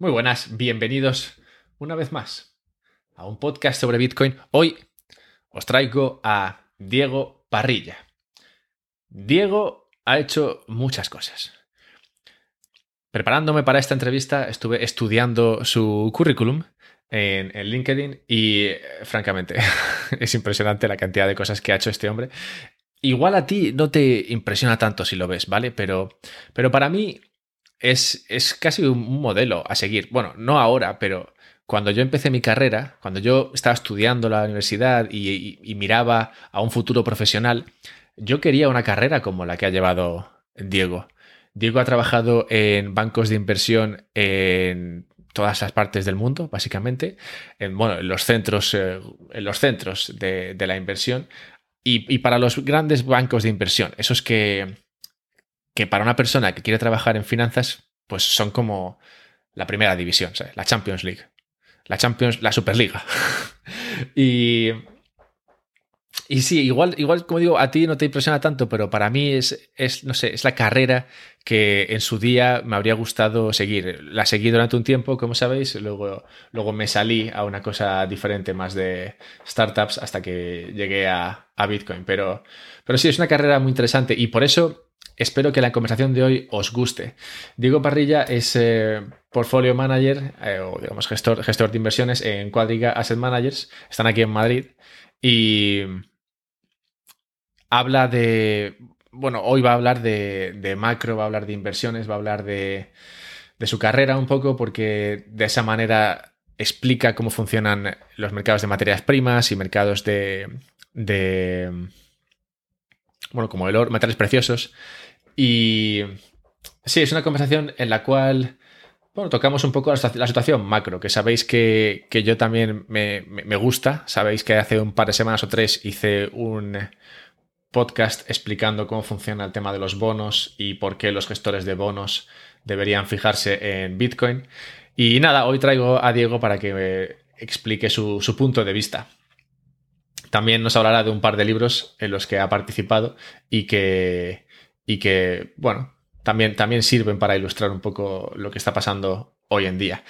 Muy buenas, bienvenidos una vez más a un podcast sobre Bitcoin. Hoy os traigo a Diego Parrilla. Diego ha hecho muchas cosas. Preparándome para esta entrevista estuve estudiando su currículum en, LinkedIn y francamente es impresionante la cantidad de cosas que ha hecho este hombre. Igual a ti no te impresiona tanto si lo ves, ¿vale? Pero, pero para mí es, es casi un modelo a seguir. Bueno, no ahora, pero cuando yo empecé mi carrera, cuando yo estaba estudiando la universidad y, miraba a un futuro profesional, yo quería una carrera como la que ha llevado Diego. Diego ha trabajado en bancos de inversión en todas las partes del mundo, básicamente, en, bueno, en los centros, eh, en los centros de, la inversión y, y, para los grandes bancos de inversión, esos que, que para una persona que quiere trabajar en finanzas, pues son como la primera división, la Champions League, la Champions, la Superliga. y, y sí, igual, igual, como digo, a ti no te impresiona tanto, pero para mí es, es, no sé, es la carrera que en su día me habría gustado seguir. La seguí durante un tiempo, como sabéis, luego, luego me salí a una cosa diferente, más de startups, hasta que llegué a, a Bitcoin. Pero, pero sí, es una carrera muy interesante y por eso Espero que la conversación de hoy os guste. Diego Parrilla es eh, portfolio manager eh, o digamos gestor, gestor de inversiones en Quadriga Asset Managers. Están aquí en Madrid y habla de, bueno, hoy va a hablar de, macro, va a hablar de inversiones, va a hablar de, su carrera un poco porque de esa manera explica cómo funcionan los mercados de materias primas y mercados de, de bueno, como el oro, metales preciosos y sí, es una conversación en la cual tocamos un poco la, situación macro, que sabéis que, yo también me, gusta. Sabéis que hace un par de semanas o tres hice un podcast explicando cómo funciona el tema de los bonos y por qué los gestores de bonos deberían fijarse en Bitcoin. Y nada, hoy traigo a Diego para que me explique su punto de vista. También nos hablará de un par de libros en los que ha participado y que, y que, bueno, también, también sirven para ilustrar un poco lo que está pasando hoy en día.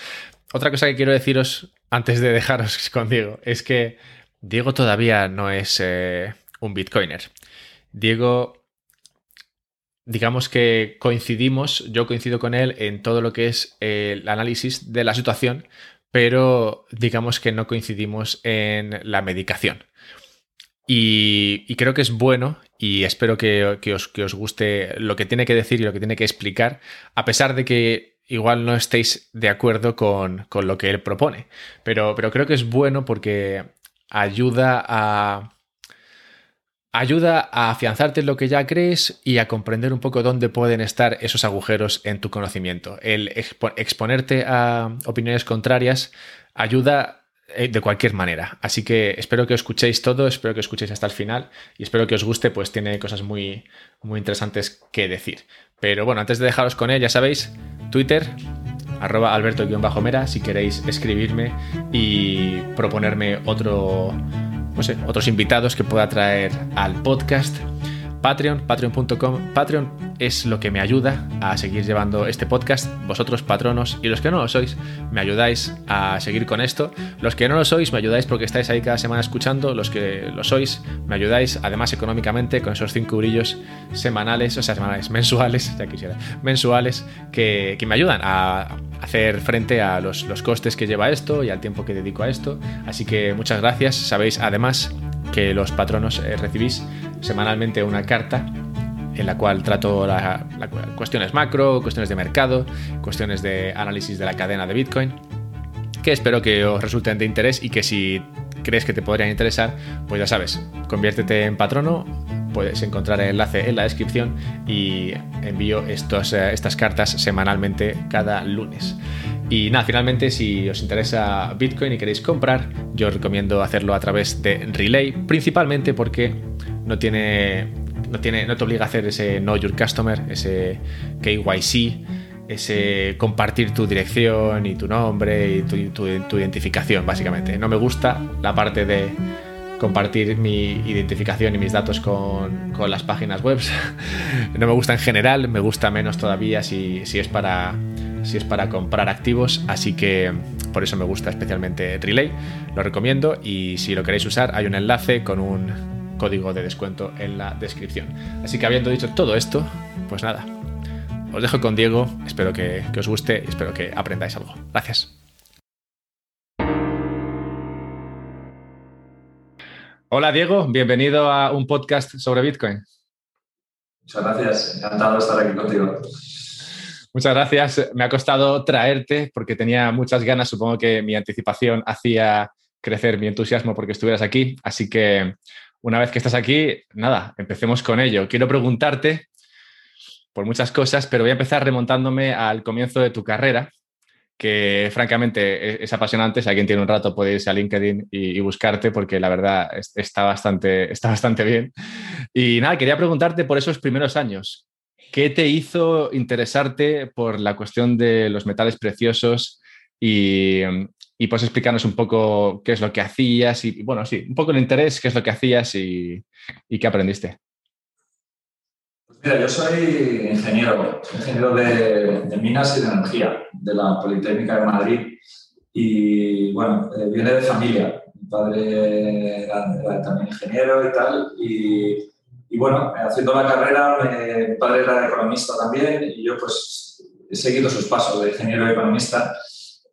Otra cosa que quiero deciros antes de dejaros con Diego es que Diego todavía no es eh, un bitcoiner. Diego, digamos que coincidimos, yo coincido con él en todo lo que es el análisis de la situación, pero digamos que no coincidimos en la medicación. Y, creo que es bueno y espero que, os, que, os, guste lo que tiene que decir y lo que tiene que explicar, a pesar de que igual no estéis de acuerdo con, lo que él propone. Pero, pero creo que es bueno porque ayuda a, ayuda a afianzarte en lo que ya crees y a comprender un poco dónde pueden estar esos agujeros en tu conocimiento. El exponerte a opiniones contrarias ayuda de cualquier manera. Así que espero que escuchéis todo, espero que escuchéis hasta el final y espero que os guste, pues tiene cosas muy, muy interesantes que decir. Pero bueno, antes de dejaros con él, ya sabéis, Twitter, arroba alberto-mera, si queréis escribirme y proponerme otro, no sé, otros invitados que pueda traer al podcast. Patreon, patreon.com. Patreon es lo que me ayuda a seguir llevando este podcast. Vosotros, patronos, y los que no lo sois, me ayudáis a seguir con esto. Los que no lo sois, me ayudáis porque estáis ahí cada semana escuchando. Los que lo sois, me ayudáis además económicamente con esos 5 brillos semanales, o sea, semanales, mensuales, ya quisiera, mensuales, que, me ayudan a hacer frente a los, los costes que lleva esto y al tiempo que dedico a esto. Así que muchas gracias. Sabéis además que los patronos eh, recibís semanalmente una carta en la cual trato cuestiones macro, cuestiones de mercado, cuestiones de análisis de la cadena de Bitcoin, que espero que os resulten de interés y que si crees que te podrían interesar, pues ya sabes, conviértete en patrono, puedes encontrar el enlace en la descripción y envío eh, estas cartas semanalmente cada lunes. Y nada, finalmente, si os interesa Bitcoin y queréis comprar, yo recomiendo hacerlo a través de Relay, principalmente porque no tiene, no tiene, no te obliga a hacer ese Know Your Customer, ese KYC, ese compartir tu dirección y tu nombre y tu, tu identificación, básicamente. No me gusta la parte de compartir mi identificación y mis datos con, con las páginas web. no me gusta en general, me gusta menos todavía si, si es para si es para comprar activos, así que por eso me gusta especialmente Relay, lo recomiendo y si lo queréis usar hay un enlace con un código de descuento en la descripción. Así que habiendo dicho todo esto, pues nada, os dejo con Diego, espero que, que os guste y espero que aprendáis algo. Gracias. Hola Diego, bienvenido a un podcast sobre Bitcoin. Muchas gracias, encantado de estar aquí contigo. Muchas gracias. Me ha costado traerte porque tenía muchas ganas. Supongo que mi anticipación hacía crecer mi entusiasmo porque estuvieras aquí. Así que una vez que estás aquí, nada, empecemos con ello. Quiero preguntarte por muchas cosas, pero voy a empezar remontándome al comienzo de tu carrera, que francamente e-, es, apasionante. Si alguien tiene un rato puede irse a LinkedIn y, buscarte porque la verdad está bastante, está bastante bien. Y nada, quería preguntarte por esos primeros años. ¿Qué te hizo interesarte por la cuestión de los metales preciosos y, y pues explicarnos un poco qué es lo que hacías y, bueno, sí, un poco el interés, qué es lo que hacías y, qué aprendiste? Mira, yo soy ingeniero, ingeniero de, minas y de energía de la Politécnica de Madrid y bueno, eh, viene de familia. Mi padre era, también ingeniero y tal y, y, bueno, haciendo la carrera, mi padre era economista también y yo pues he seguido sus pasos de ingeniero y economista.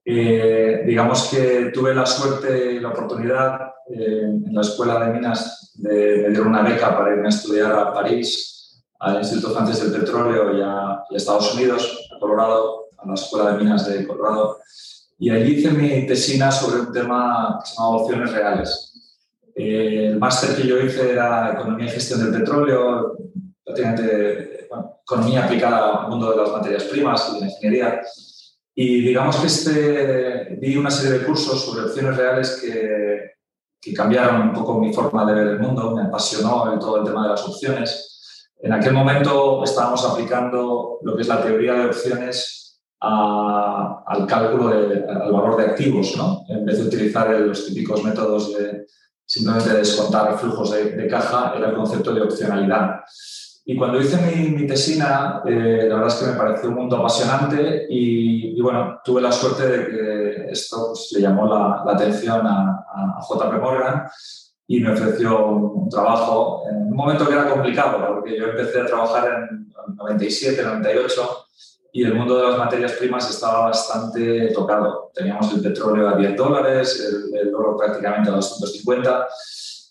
Eh, digamos que tuve la suerte y la oportunidad eh, en la escuela de minas de, de, una beca para irme a estudiar a París al Instituto Francés del Petróleo y a, Estados Unidos, a Colorado, a la Escuela de Minas de Colorado. Y allí hice mi tesina sobre un tema que se llama opciones reales. Eh, el máster que yo hice era Economía y Gestión del Petróleo, prácticamente economía aplicada al mundo de las materias primas y de la ingeniería. Y digamos que este, vi una serie de cursos sobre opciones reales que, que cambiaron un poco mi forma de ver el mundo, me apasionó todo el tema de las opciones. En aquel momento estábamos aplicando lo que es la teoría de opciones al cálculo del valor de activos, ¿no? en vez de utilizar los típicos métodos de simplemente descontar flujos de, caja, era el concepto de opcionalidad. Y cuando hice mi, tesina, eh, la verdad es que me pareció un mundo apasionante y, bueno, tuve la suerte de que esto pues, le llamó la, atención a, a JP Morgan y me ofreció un, trabajo en un momento que era complicado, porque yo empecé a trabajar en 97, 98 y el mundo de las materias primas estaba bastante tocado. Teníamos el petróleo a 10 dólares, el, oro prácticamente a 250.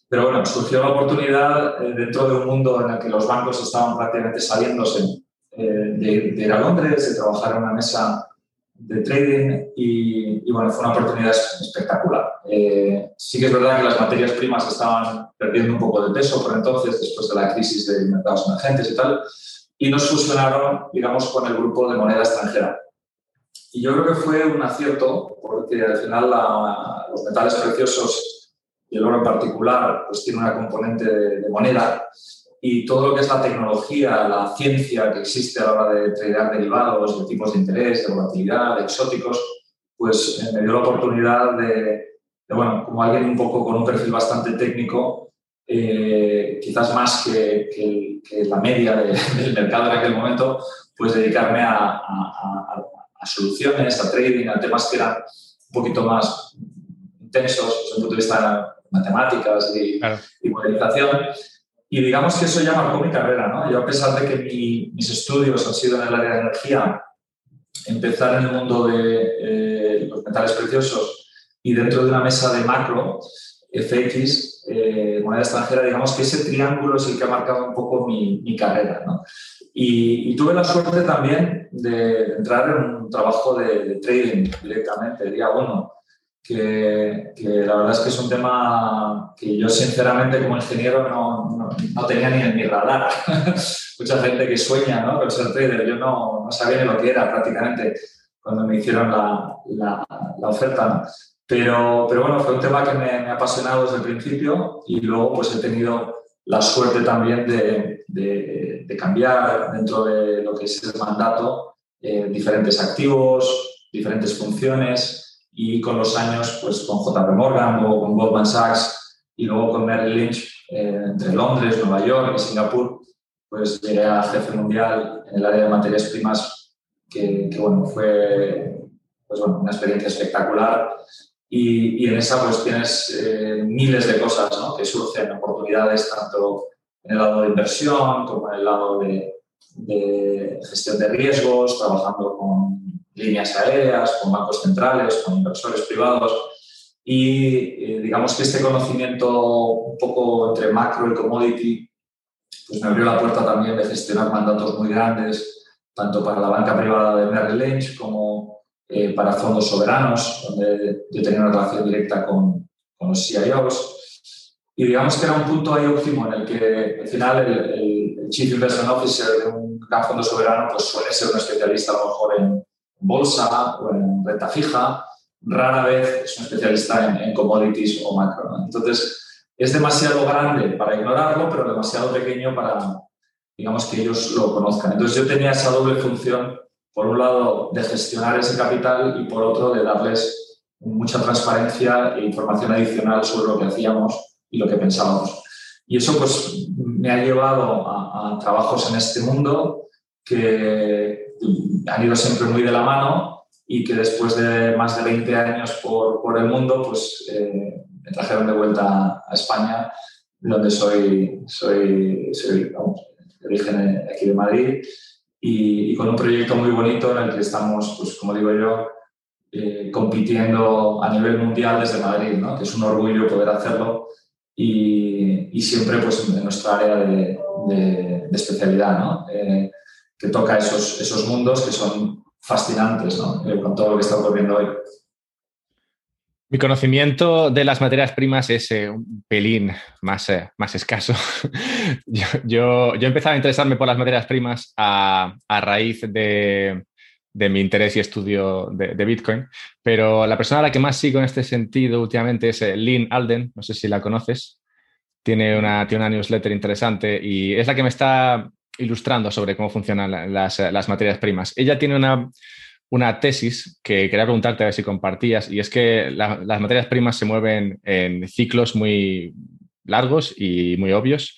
Pero bueno, surgió la oportunidad eh, dentro de un mundo en el que los bancos estaban prácticamente saliéndose eh, de, de, ir a Londres, de trabajar en una mesa de trading y, bueno, fue una oportunidad espectacular. Eh, sí que es verdad que las materias primas estaban perdiendo un poco de peso por entonces, después de la crisis de mercados emergentes y tal, y nos fusionaron, digamos, con el grupo de moneda extranjera. Y yo creo que fue un acierto, porque al final los metales preciosos y el oro en particular, pues tiene una componente de, de moneda. Y todo lo que es la tecnología, la ciencia que existe a la hora de tradear derivados, de tipos de interés, de volatilidad, de exóticos, pues eh, me dio la oportunidad de, bueno, como alguien un poco con un perfil bastante técnico, eh, quizás más que, que, la media del mercado en aquel momento, pues dedicarme a, a, soluciones, a trading, a temas que eran un poquito más intensos desde el punto de vista de matemáticas y, y modelización. Y digamos que eso ya marcó mi carrera, ¿no? Yo a pesar de que mis estudios han sido en el área de energía, empezar en el mundo de eh, los metales preciosos y dentro de una mesa de macro, FX, eh, moneda extranjera, digamos que ese triángulo es el que ha marcado un poco mi, mi carrera, ¿no? Y, y, tuve la suerte también de entrar en un trabajo de, de trading directamente, día uno que, la verdad es que es un tema que yo sinceramente como ingeniero no, no, tenía ni en mi radar. Mucha gente que sueña ¿no? con ser trader, yo no, no, sabía ni lo que era prácticamente cuando me hicieron la, la, oferta. Pero, pero bueno, fue un tema que me, ha apasionado desde el principio y luego pues he tenido la suerte también de, de, de cambiar dentro de lo que es el mandato eh, diferentes activos, diferentes funciones y con los años, pues con JP Morgan, luego con Goldman Sachs y luego con Merrill Lynch, eh, entre Londres, Nueva York y Singapur, pues llegué a jefe mundial en el área de materias primas, que, bueno, fue pues bueno, una experiencia espectacular y, en esa pues tienes eh, miles de cosas ¿no? que surgen, oportunidades tanto en el lado de inversión como en el lado de, de gestión de riesgos, trabajando con líneas aéreas, con bancos centrales, con inversores privados. Y eh, digamos que este conocimiento un poco entre macro y commodity pues me abrió la puerta también de gestionar mandatos muy grandes, tanto para la banca privada de Merrill Lynch como eh, para fondos soberanos, donde yo tenía una relación directa con, con, los CIOs. Y digamos que era un punto ahí óptimo en el que al final el, Chief Investment Officer de un gran fondo soberano pues suele ser un especialista a lo mejor en bolsa o en renta fija, rara vez es un especialista en, en commodities o macro. Entonces, es demasiado grande para ignorarlo, pero demasiado pequeño para, digamos, que ellos lo conozcan. Entonces yo tenía esa doble función, por un lado, de gestionar ese capital y por otro, de darles mucha transparencia e información adicional sobre lo que hacíamos y lo que pensábamos. Y eso pues me ha llevado a, trabajos en este mundo que han ido siempre muy de la mano y que después de más de 20 años por, por el mundo, pues eh, me trajeron de vuelta a España, donde soy, soy, soy de origen aquí de Madrid, y, con un proyecto muy bonito en el que estamos, pues como digo yo, eh, compitiendo a nivel mundial desde Madrid, ¿no? que es un orgullo poder hacerlo y, y siempre pues, en nuestra área de, de, especialidad, ¿no? Eh, que toca esos, esos mundos que son fascinantes ¿no? Eh, con todo lo que está ocurriendo hoy. Mi conocimiento de las materias primas es eh, un pelín más, eh, más escaso. yo, yo, yo, empezaba a interesarme por las materias primas a, a raíz de, de, mi interés y estudio de, Bitcoin, pero la persona a la que más sigo en este sentido últimamente es eh, Lynn Alden, no sé si la conoces, tiene una, tiene una newsletter interesante y es la que me está ilustrando sobre cómo funcionan las, las materias primas. Ella tiene una una tesis que quería preguntarte a ver si compartías, y es que las materias primas se mueven en ciclos muy largos y muy obvios,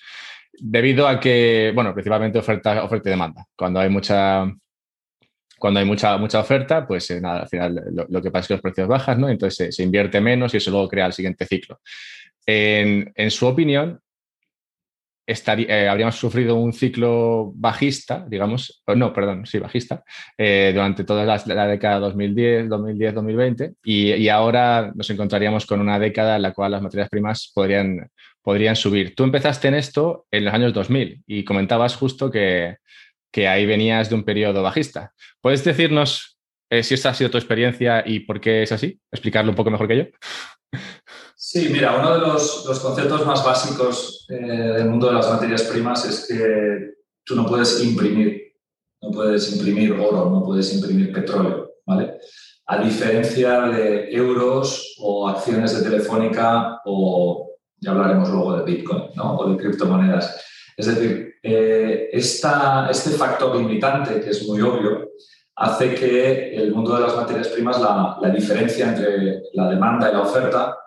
debido a que, bueno, principalmente oferta, oferta y demanda. Cuando hay mucha, cuando hay mucha, mucha oferta, pues eh, nada, al final lo, que pasa es que los precios bajan, ¿no? Entonces se, invierte menos y eso luego crea el siguiente ciclo. En, en su opinión, eh, habríamos sufrido un ciclo bajista, digamos, no, perdón, sí, bajista, eh, durante toda la, década 2010, 2010, 2020, y, ahora nos encontraríamos con una década en la cual las materias primas podrían, podrían subir. Tú empezaste en esto en los años 2000 y comentabas justo que, que ahí venías de un periodo bajista. ¿Puedes decirnos eh, si esa ha sido tu experiencia y por qué es así? ¿Explicarlo un poco mejor que yo? Sí, mira, uno de los, conceptos más básicos eh, del mundo de las materias primas es que tú no puedes imprimir, no puedes imprimir oro, no puedes imprimir petróleo, ¿vale? A diferencia de euros o acciones de Telefónica o ya hablaremos luego de Bitcoin, ¿no? O de criptomonedas. Es decir, eh, este factor limitante, que es muy obvio, hace que el mundo de las materias primas, la, la diferencia entre la demanda y la oferta,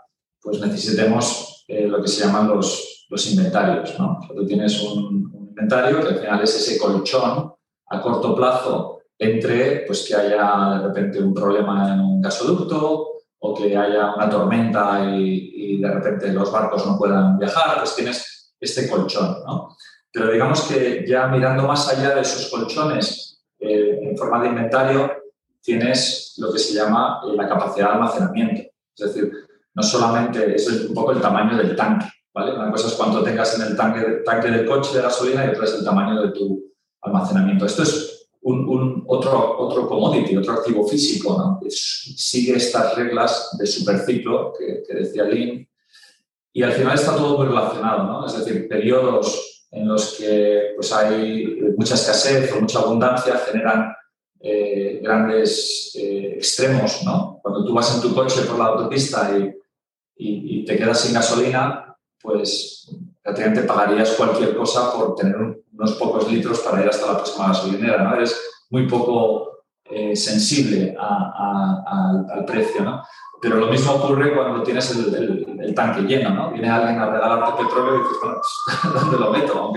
pues necesitemos eh, lo que se llaman los, los inventarios. ¿no? tú tienes un, inventario que al final es ese colchón a corto plazo entre pues, que haya de repente un problema en un gasoducto o que haya una tormenta y, de repente los barcos no puedan viajar, pues tienes este colchón. ¿no? Pero digamos que ya mirando más allá de esos colchones eh, en forma de inventario, tienes lo que se llama la capacidad de almacenamiento. Es decir, no solamente es un poco el tamaño del tanque, ¿vale? Una cosa es cuánto tengas en el tanque, tanque del coche de gasolina y otra es el tamaño de tu almacenamiento. Esto es un, otro, otro commodity, otro activo físico, ¿no? sigue estas reglas de superciclo que, que decía Lynn y al final está todo muy relacionado, ¿no? Es decir, periodos en los que pues, hay mucha escasez o mucha abundancia generan eh, grandes eh, extremos, ¿no? Cuando tú vas en tu coche por la autopista y y, te quedas sin gasolina, pues prácticamente pagarías cualquier cosa por tener unos pocos litros para ir hasta la próxima gasolinera, ¿no? Eres muy poco eh, sensible al precio, ¿no? Pero lo mismo ocurre cuando tienes el, tanque lleno, ¿no? Viene alguien a regalarte petróleo y dices, bueno, pues, ¿dónde lo meto?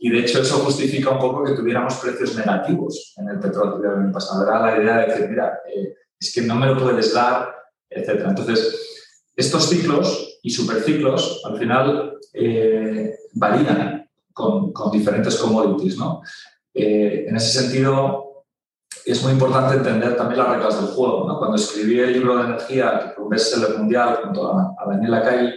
y de hecho eso justifica un poco que tuviéramos precios negativos en el petróleo el año pasado. Era la idea de decir, mira, eh, es que no me lo puedes dar, etc. Entonces, estos ciclos y superciclos al final eh, varían con, diferentes commodities, ¿no? Eh, en ese sentido, es muy importante entender también las reglas del juego. Cuando escribí el libro de energía, que fue un bestseller mundial junto a, a Daniela Kay,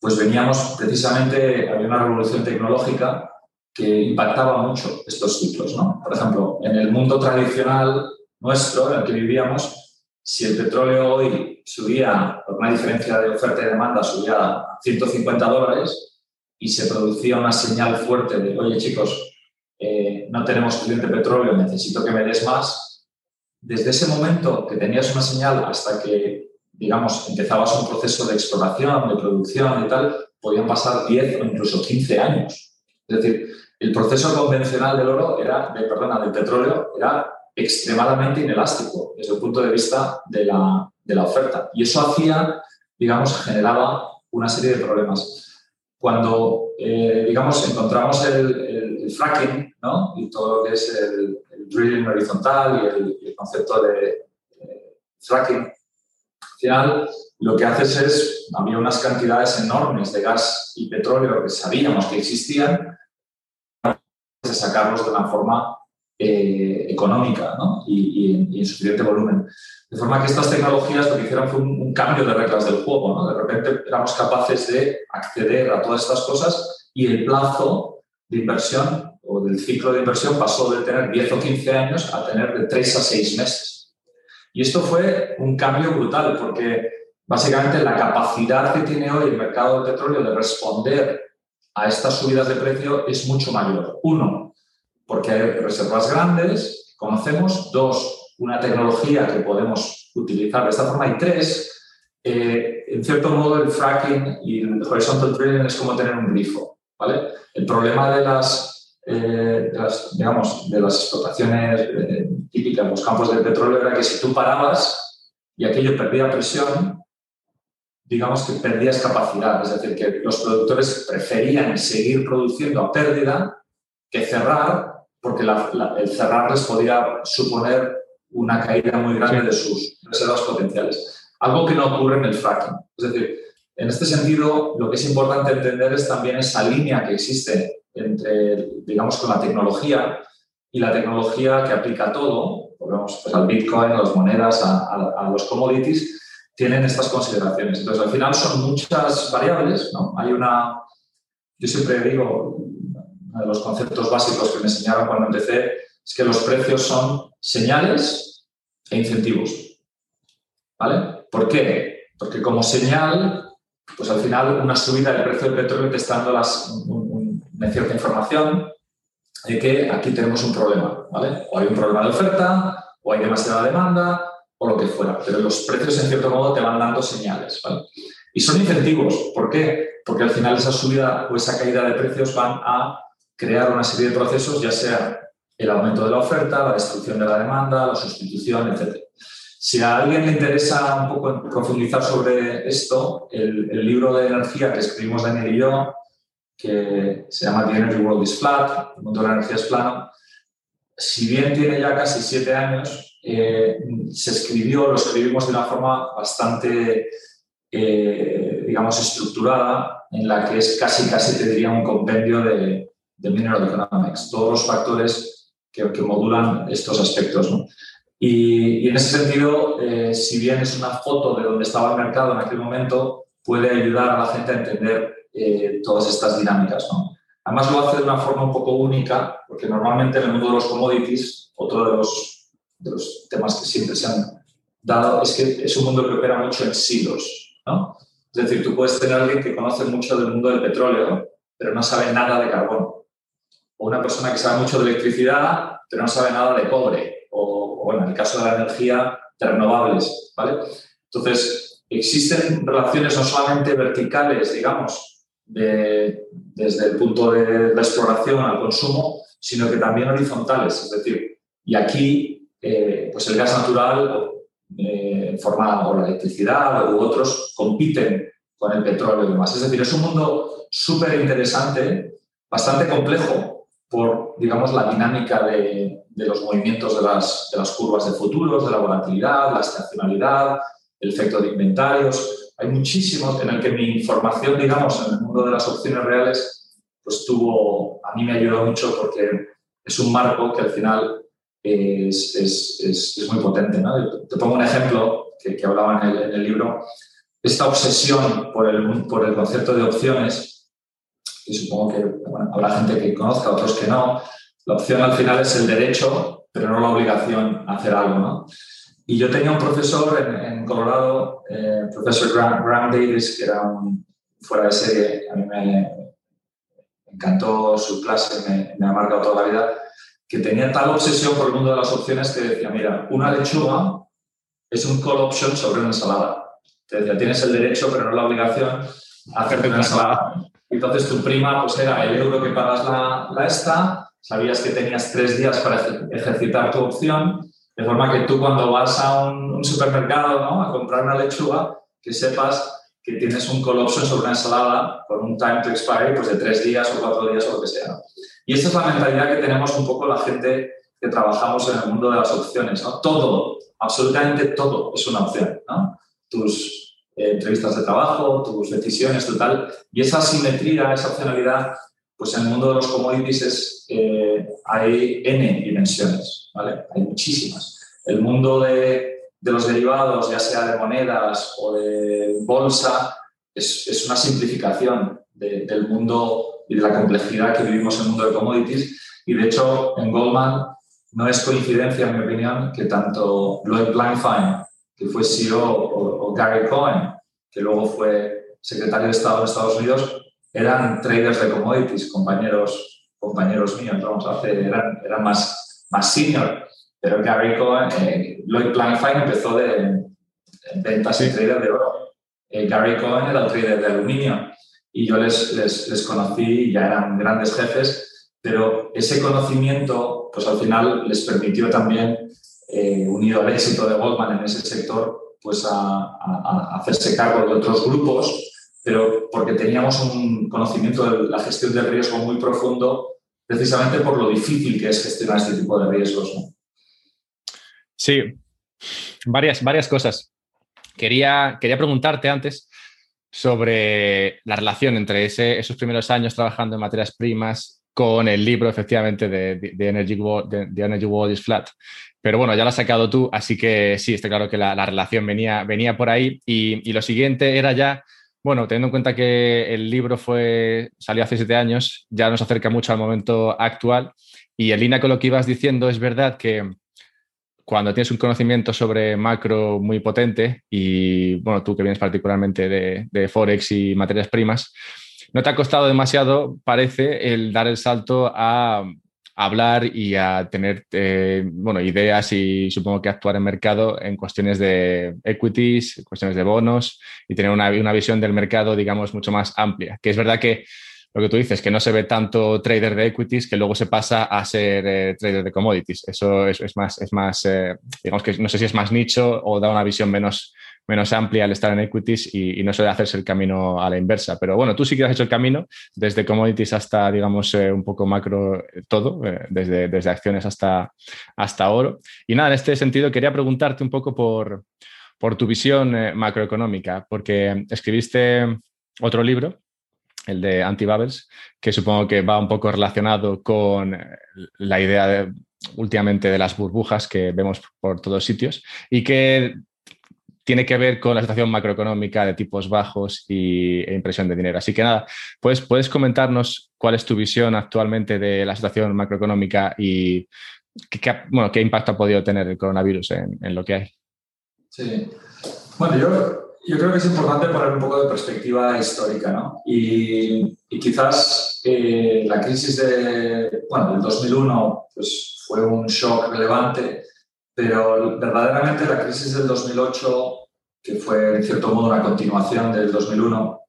pues veníamos precisamente, había una revolución tecnológica que impactaba mucho estos ciclos. ¿no? Por ejemplo, en el mundo tradicional nuestro, en el que vivíamos, si el petróleo hoy subía, por una diferencia de oferta y demanda, subía a 150 dólares y se producía una señal fuerte de, oye chicos, eh, no tenemos suficiente petróleo, necesito que me des más, desde ese momento que tenías una señal hasta que, digamos, empezabas un proceso de exploración, de producción y tal, podían pasar 10 o incluso 15 años. Es decir, el proceso convencional del oro era, de, perdona, del petróleo era extremadamente inelástico desde el punto de vista de la, oferta. Y eso hacía, digamos, generaba una serie de problemas. Cuando, eh, digamos, encontramos el, fracking ¿no? y todo lo que es el, drilling horizontal y el, concepto de fracking, al final lo que haces es, había unas cantidades enormes de gas y petróleo que sabíamos que existían, de sacarlos de una forma eh, económica y, en suficiente volumen. De forma que estas tecnologías lo que hicieron fue un, cambio de reglas del juego. ¿no? De repente éramos capaces de acceder a todas estas cosas y el plazo de inversión o del ciclo de inversión pasó de tener 10 o 15 años a tener de 3 a 6 meses. Y esto fue un cambio brutal porque básicamente la capacidad que tiene hoy el mercado del petróleo de responder a estas subidas de precio es mucho mayor. Uno, porque hay reservas grandes, conocemos. Dos, una tecnología que podemos utilizar de esta forma. Y tres, eh, en cierto modo el fracking y el horizontal drilling es como tener un grifo. ¿vale? El problema de las, eh, digamos, de las explotaciones eh, típicas en los campos del petróleo era que si tú parabas y aquello perdía presión, digamos que perdías capacidad. Es decir, que los productores preferían seguir produciendo a pérdida que cerrar, porque el cerrar les podía suponer una caída muy grande de sus reservas potenciales. Algo que no ocurre en el fracking. Es decir, en este sentido, lo que es importante entender es también esa línea que existe entre, digamos, con la tecnología y la tecnología que aplica a todo, volvemos pues, al Bitcoin, a las monedas, a, los commodities, tienen estas consideraciones. Entonces, al final son muchas variables, ¿no? Hay una, yo siempre digo, de los conceptos básicos que me enseñaron cuando empecé es que los precios son señales e incentivos. ¿Vale? ¿Por qué? Porque como señal pues al final una subida del precio del petróleo te está dando una cierta información de que aquí tenemos un problema, ¿vale? O hay un problema de oferta, o hay demasiada demanda, o lo que fuera. Pero los precios, en cierto modo, te van dando señales, ¿vale? Y son incentivos. ¿Por qué? Porque al final esa subida o esa caída de precios van a crear una serie de procesos, ya sea el aumento de la oferta, la destrucción de la demanda, la sustitución, etc. Si a alguien le interesa un poco profundizar sobre esto, el, libro de energía que escribimos Daniel y yo, que se llama The Energy World is Flat, el mundo de la energía es plano, si bien tiene ya casi siete años, eh, se escribió, lo escribimos de una forma bastante, eh, digamos, estructurada, en la que es casi, casi te diría un compendio de, de Mineral Economics, todos los factores que, que modulan estos aspectos. ¿no? Y, en ese sentido, eh, si bien es una foto de donde estaba el mercado en aquel momento, puede ayudar a la gente a entender eh, todas estas dinámicas. ¿no? Además, lo hace de una forma un poco única, porque normalmente en el mundo de los commodities, otro de los, de los temas que siempre se han dado es que es un mundo que opera mucho en silos. ¿no? Es decir, tú puedes tener a alguien que conoce mucho del mundo del petróleo, pero no sabe nada de carbono. O una persona que sabe mucho de electricidad, pero no sabe nada de cobre o, en el caso de la energía, de renovables, ¿vale? Entonces, existen relaciones no solamente verticales, digamos, desde el punto de la exploración al consumo, sino que también horizontales, es decir, y aquí, eh, pues el gas natural eh, en o la electricidad u otros compiten con el petróleo y demás. Es decir, es un mundo súper interesante, bastante complejo por, digamos, la dinámica de, los movimientos de las, de las, curvas de futuros, de la volatilidad, la estacionalidad, el efecto de inventarios. Hay muchísimos en el que mi información, digamos, en el mundo de las opciones reales, pues tuvo, a mí me ayudó mucho porque es un marco que al final es, es, es, muy potente. ¿no? Te pongo un ejemplo que, que hablaba en el, en el, libro. Esta obsesión por el, por el concepto de opciones, que supongo que bueno, habrá gente que conozca, otros que no, la opción al final es el derecho, pero no la obligación a hacer algo. ¿no? Y yo tenía un profesor en, en Colorado, eh, el profesor Graham, Graham, Davis, que era un fuera de serie, a mí me, me encantó su clase, me, me ha marcado toda la vida que tenía tal obsesión por el mundo de las opciones que decía, mira, una lechuga es un call option sobre una ensalada. Te decía, tienes el derecho, pero no la obligación, a hacerte una ensalada. Entonces tu prima pues era el euro que pagas la, la esta, sabías que tenías tres días para ejercitar tu opción, de forma que tú cuando vas a un, supermercado ¿no? a comprar una lechuga, que sepas que tienes un option sobre una ensalada con un time to expire pues de tres días o cuatro días o lo que sea. Y esa es la mentalidad que tenemos un poco la gente que trabajamos en el mundo de las opciones. ¿no? Todo, absolutamente todo es una opción. ¿no? Tus eh, entrevistas de trabajo, tus decisiones, total. Y esa simetría, esa opcionalidad, pues en el mundo de los commodities es, eh, hay N dimensiones, ¿vale? Hay muchísimas. El mundo de, de los derivados, ya sea de monedas o de bolsa, es, es una simplificación del mundo y de la complejidad que vivimos en el mundo de commodities. Y de hecho, en Goldman no es coincidencia, en mi opinión, que tanto Lloyd Blankfein, que fue CEO, Gary Cohen, que luego fue secretario de Estado en Estados Unidos, eran traders de commodities, compañeros, compañeros míos, vamos a hacer, eran, eran más, más senior. Pero Gary Cohen, eh, Lloyd Blankfein empezó de, ventas y trader de oro. Eh, Gary Cohen era el trader de aluminio y yo les, les, conocí, ya eran grandes jefes, pero ese conocimiento, pues al final les permitió también, eh, unido al éxito de Goldman en ese sector, pues a, hacerse cargo de otros grupos, pero porque teníamos un conocimiento de la gestión del riesgo muy profundo, precisamente por lo difícil que es gestionar este tipo de riesgos. Sí, varias, varias cosas. Quería, quería preguntarte antes sobre la relación entre esos primeros años trabajando en materias primas con el libro, efectivamente, de, Energy, Wall, de, Energy Wall is Flat. Pero bueno, ya lo has sacado tú, así que sí, está claro que la, relación venía, venía por ahí. Y, lo siguiente era ya, bueno, teniendo en cuenta que el libro fue, salió hace siete años, ya nos acerca mucho al momento actual. Y en línea con lo que ibas diciendo, es verdad que cuando tienes un conocimiento sobre macro muy potente y, bueno, tú que vienes particularmente de, Forex y materias primas, no te ha costado demasiado, parece, el dar el salto a hablar y a tener eh, bueno, ideas y supongo que actuar en mercado en cuestiones de equities, cuestiones de bonos y tener una, una visión del mercado, digamos, mucho más amplia. Que es verdad que lo que tú dices, que no se ve tanto trader de equities que luego se pasa a ser eh, trader de commodities. Eso es, más, es más eh, digamos que no sé si es más nicho o da una visión menos, menos amplia al estar en equities y, no suele hacerse el camino a la inversa. Pero bueno, tú sí que has hecho el camino desde commodities hasta, digamos, eh, un poco macro todo, desde, desde acciones hasta, hasta oro. Y nada, en este sentido quería preguntarte un poco por, por tu visión macroeconómica, porque escribiste otro libro el de Anti-Bubbles, que supongo que va un poco relacionado con la idea últimamente de las burbujas que vemos por todos sitios y que tiene que ver con la situación macroeconómica de tipos bajos y, e impresión de dinero. Así que nada, pues, ¿puedes comentarnos cuál es tu visión actualmente de la situación macroeconómica y qué, bueno, qué impacto ha podido tener el coronavirus en, lo que hay? Sí. Bueno, yo yo creo que es importante poner un poco de perspectiva histórica, ¿no? Y, quizás eh, la crisis de, bueno, del 2001 pues, fue un shock relevante, pero verdaderamente la crisis del 2008, que fue en cierto modo una continuación del 2001,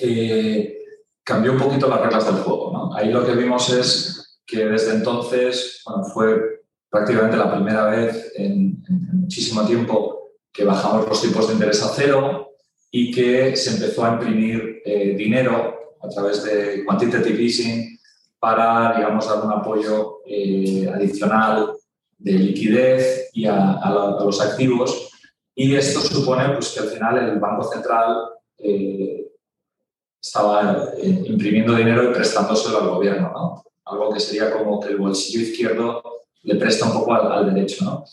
eh, cambió un poquito las reglas del juego. Ahí lo que vimos es que desde entonces fue prácticamente la primera vez en, muchísimo tiempo que bajamos los tipos de interés a cero y que se empezó a imprimir eh, dinero a través de quantitative easing para, digamos, dar un apoyo eh, adicional de liquidez y a, los activos. Y esto supone pues, que al final el Banco Central eh, estaba imprimiendo dinero y prestándoselo al gobierno, ¿no? algo que sería como que el bolsillo izquierdo le presta un poco al, derecho. ¿no?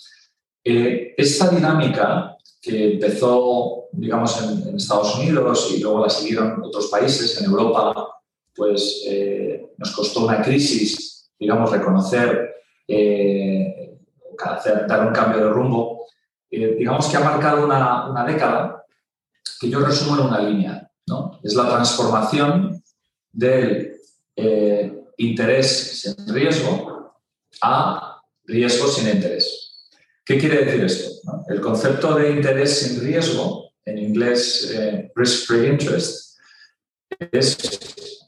Eh, esta dinámica que empezó, digamos, en, Estados Unidos y luego la siguieron otros países, en Europa, pues eh, nos costó una crisis, digamos, reconocer, eh, dar un cambio de rumbo. digamos que ha marcado una, una, década que yo resumo en una línea, ¿no? Es la transformación del interés sin riesgo a riesgo sin interés. ¿Qué quiere decir esto? El concepto de interés sin riesgo, en inglés eh, risk-free interest, es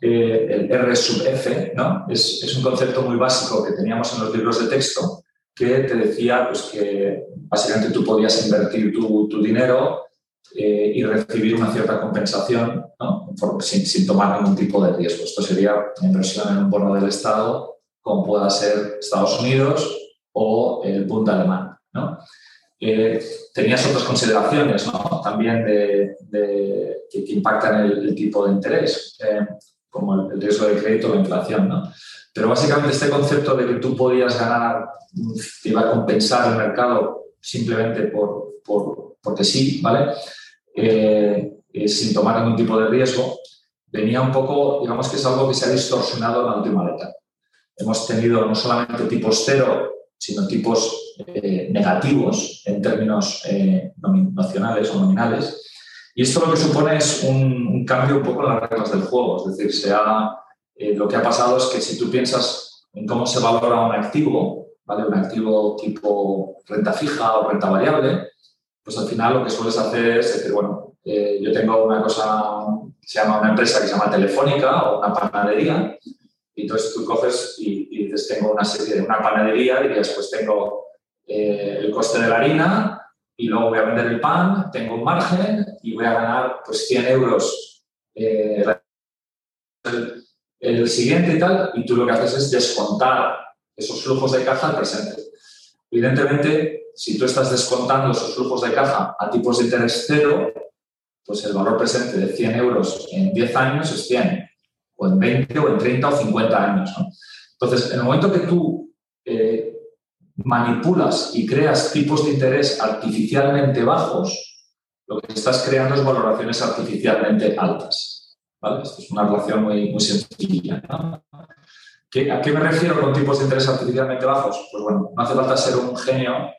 eh, el R sub F, ¿no? Es, es, un concepto muy básico que teníamos en los libros de texto que te decía pues, que básicamente tú podías invertir tu, tu dinero eh, y recibir una cierta compensación sin, sin, tomar ningún tipo de riesgo. Esto sería una inversión en un bono del Estado, como pueda ser Estados Unidos o el Bund alemán. ¿no? Eh, tenías otras consideraciones también de, que, impactan el, tipo de interés, eh, como el, riesgo de crédito o la inflación. ¿no? Pero básicamente este concepto de que tú podías ganar, te iba a compensar el mercado simplemente por, por, porque sí, ¿vale? Eh, eh, sin tomar ningún tipo de riesgo, venía un poco, digamos que es algo que se ha distorsionado en la última década. Hemos tenido no solamente tipos cero, sino tipos eh, negativos en términos nacionales o nominales. Y esto lo que supone es un, cambio un poco en las reglas del juego. Es decir, se lo que ha pasado es que si tú piensas en cómo se valora un activo, ¿vale? un activo tipo renta fija o renta variable, pues al final lo que sueles hacer es decir, bueno, eh, yo tengo una cosa, se llama una empresa que se llama Telefónica o una panadería, y entonces tú coges y, dices, tengo una serie de una panadería, y después tengo eh, el coste de la harina, y luego voy a vender el pan, tengo un margen y voy a ganar pues 100 euros eh, el, el, siguiente y tal, y tú lo que haces es descontar esos flujos de caja al presente. Evidentemente, si tú estás descontando esos flujos de caja a tipos de interés cero, pues el valor presente de 100 euros en 10 años es 100, o en 20, o en 30, o 50 años. Entonces, en el momento que tú eh, manipulas y creas tipos de interés artificialmente bajos, lo que estás creando es valoraciones artificialmente altas. ¿vale? Esto es una relación muy, muy sencilla. ¿A qué me refiero con tipos de interés artificialmente bajos? Pues bueno, no hace falta ser un genio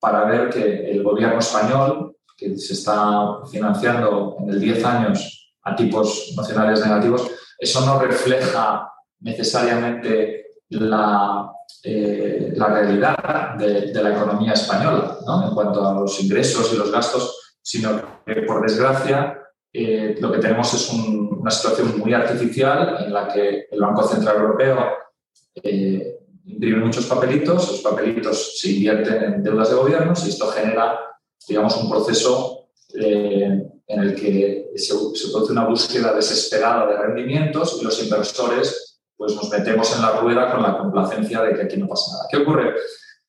para ver que el gobierno español, que se está financiando en el 10 años a tipos nacionales negativos, eso no refleja necesariamente la, eh, la realidad de, la economía española en cuanto a los ingresos y los gastos, sino que, por desgracia, eh, lo que tenemos es una situación muy artificial en la que el Banco Central Europeo eh, imprimen muchos papelitos, los papelitos se invierten en deudas de gobiernos y esto genera, digamos, un proceso eh, en el que se, produce una búsqueda desesperada de rendimientos y los inversores pues nos metemos en la rueda con la complacencia de que aquí no pasa nada. ¿Qué ocurre?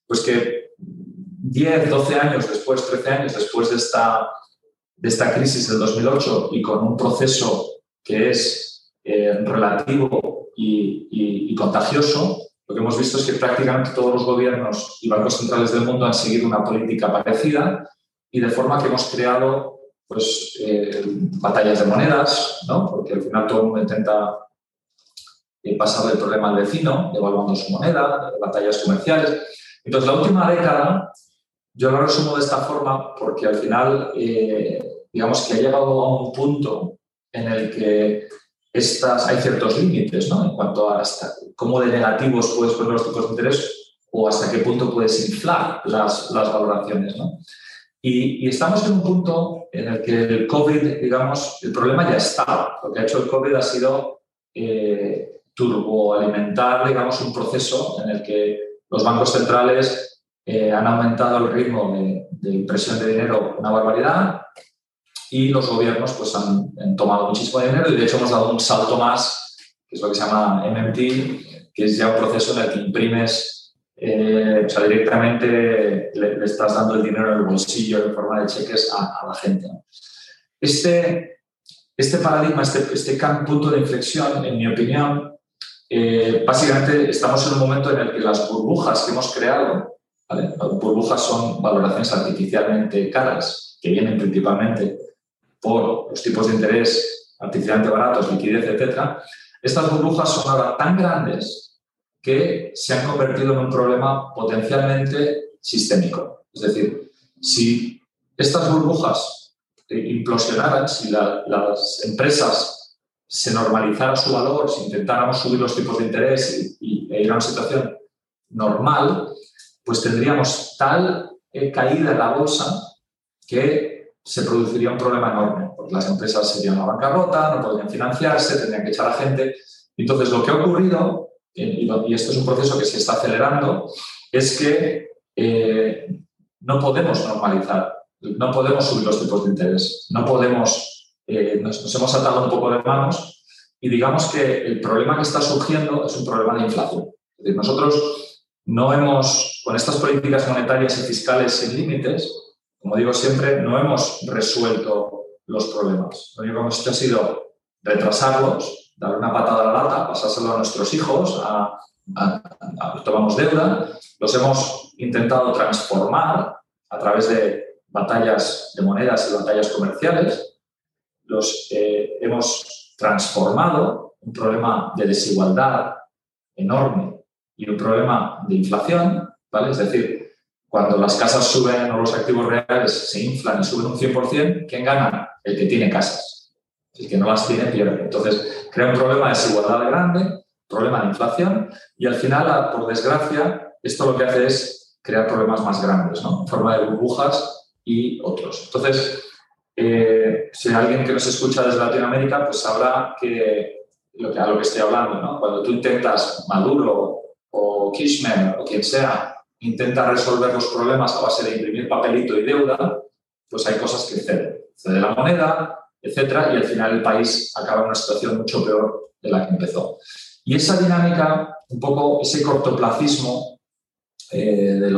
Pues que 10, 12 años después, 13 años después de esta, de esta crisis del 2008 y con un proceso que es eh, relativo y contagioso, lo que hemos visto es que prácticamente todos los gobiernos y bancos centrales del mundo han seguido una política parecida y de forma que hemos creado pues, eh, batallas de monedas, ¿no? porque al final todo el mundo intenta eh, pasar el problema al vecino, devaluando su moneda, batallas comerciales. Entonces, la última década, yo lo resumo de esta forma porque al final, eh, digamos que ha llegado a un punto en el que estas, hay ciertos límites ¿no? en cuanto a hasta cómo de negativos puedes poner los tipos de interés o hasta qué punto puedes inflar las, las valoraciones. ¿no? Y, y, estamos en un punto en el que el COVID, digamos, el problema ya está. Lo que ha hecho el COVID ha sido eh, turboalimentar, digamos, un proceso en el que los bancos centrales eh, han aumentado el ritmo de, de, impresión de dinero una barbaridad y los gobiernos pues, han, han, tomado muchísimo dinero y de hecho hemos dado un salto más, que es lo que se llama MMT, que es ya un proceso en el que imprimes, eh, o sea, directamente le, le, estás dando el dinero en el bolsillo en forma de cheques a, a la gente. Este, este paradigma, este, este punto de inflexión, en mi opinión, eh, básicamente estamos en un momento en el que las burbujas que hemos creado, las burbujas son valoraciones artificialmente caras, que vienen principalmente por los tipos de interés artificialmente baratos, liquidez, etc. Estas burbujas son ahora tan grandes que se han convertido en un problema potencialmente sistémico. Es decir, si estas burbujas implosionaran, si la, las empresas se normalizara su valor, si intentáramos subir los tipos de interés y, y ir a una situación normal, pues tendríamos tal eh, caída en la bolsa que se produciría un problema enorme, porque las empresas serían a bancarrota, no podrían financiarse, tendrían que echar a gente. Entonces, lo que ha ocurrido, y, y esto es un proceso que se está acelerando, es que eh, no podemos normalizar, no podemos subir los tipos de interés, no podemos eh, nos, hemos atado un poco de manos y digamos que el problema que está surgiendo es un problema de inflación. Es decir, nosotros no hemos, con estas políticas monetarias y fiscales sin límites, como digo siempre, no hemos resuelto los problemas. Lo único que hemos hecho ha sido retrasarlos, dar una patada a la lata, pasárselo a nuestros hijos, a, a, a, tomamos deuda, los hemos intentado transformar a través de batallas de monedas y batallas comerciales, los eh, hemos transformado un problema de desigualdad enorme y un problema de inflación, ¿vale? Es decir, cuando las casas suben o los activos reales se inflan y suben un 100%, ¿quién gana? El que tiene casas. El que no las tiene pierde. Entonces, crea un problema de desigualdad grande, problema de inflación y al final, por desgracia, esto lo que hace es crear problemas más grandes, ¿no? En forma de burbujas y otros. Entonces, eh, si alguien que nos escucha desde Latinoamérica, pues sabrá que, lo que a lo que estoy hablando, ¿no? Cuando tú intentas, Maduro o Kirchner o quien sea, intenta resolver los problemas a base de imprimir papelito y deuda, pues hay cosas que ceden. Cede la moneda, etcétera, y al final el país acaba en una situación mucho peor de la que empezó. Y esa dinámica, un poco ese cortoplacismo eh, de,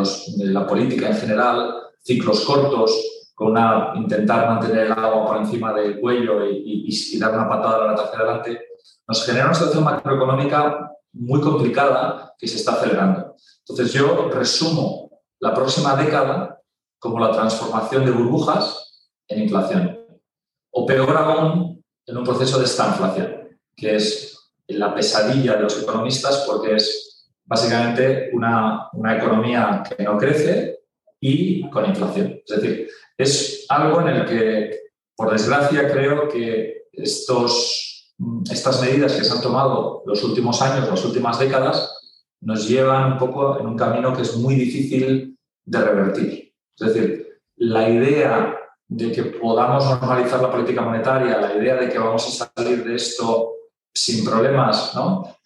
la política en general, ciclos cortos, con intentar mantener el agua por encima del cuello y, y, dar una patada a la hacia adelante, nos genera una situación macroeconómica muy complicada que se está acelerando. Entonces yo resumo la próxima década como la transformación de burbujas en inflación. O peor aún, en un proceso de estanflación, que es la pesadilla de los economistas porque es básicamente una, una economía que no crece y con inflación. Es decir, es algo en el que, por desgracia, creo que estos, estas medidas que se han tomado los últimos años, las últimas décadas, nos llevan un poco en un camino que es muy difícil de revertir. Es decir, la idea de que podamos normalizar la política monetaria, la idea de que vamos a salir de esto sin problemas, ¿no?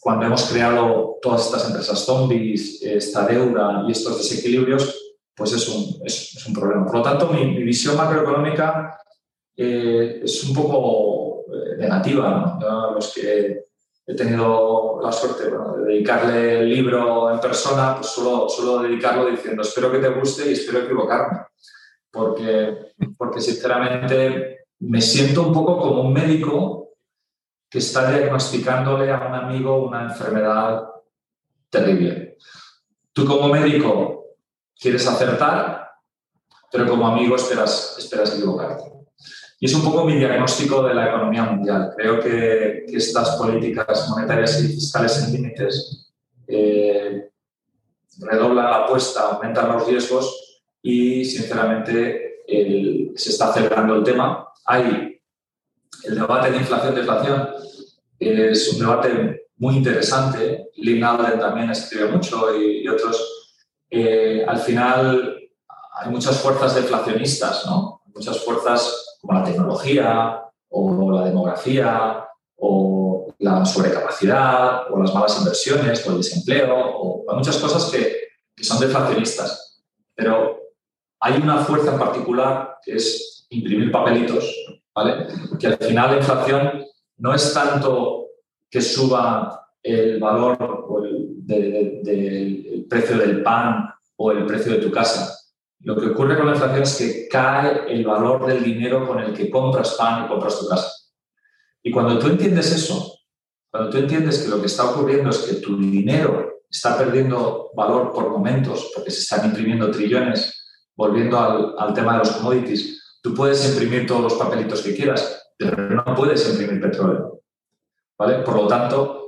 cuando hemos creado todas estas empresas zombies, esta deuda y estos desequilibrios, pues es un, es, un problema. Por lo tanto, mi, visión macroeconómica eh, es un poco eh, negativa. ¿no? Los que he tenido la suerte de dedicarle el libro en persona, pues suelo, suelo dedicarlo diciendo espero que te guste y espero equivocarme. Porque, porque sinceramente me siento un poco como un médico que está diagnosticándole a un amigo una enfermedad terrible. Tú como médico quieres acertar, pero como amigo esperas, esperas equivocarte. Y es un poco mi diagnóstico de la economía mundial. Creo que, que estas políticas monetarias y fiscales sin límites eh, redoblan la apuesta, aumentan los riesgos y, sinceramente, se está acelerando el tema. Hay el debate de inflación-deflación, es un debate muy interesante. Lynn Alden también escribe mucho y, y otros al final hay muchas fuerzas deflacionistas, ¿no? Muchas fuerzas como la tecnología o la demografía o la sobrecapacidad, o las malas inversiones, o el desempleo, o muchas cosas que, que son deflacionistas. Pero hay una fuerza en particular que es imprimir papelitos, ¿vale? Que al final la inflación no es tanto que suba el valor o el, del precio del pan o el precio de tu casa. Lo que ocurre con la inflación es que cae el valor del dinero con el que compras pan y compras tu casa. Y cuando tú entiendes eso, cuando tú entiendes que lo que está ocurriendo es que tu dinero está perdiendo valor por momentos, porque se están imprimiendo trillones, volviendo al, al tema de los commodities, tú puedes imprimir todos los papelitos que quieras, pero no puedes imprimir petróleo. ¿vale? Por lo tanto,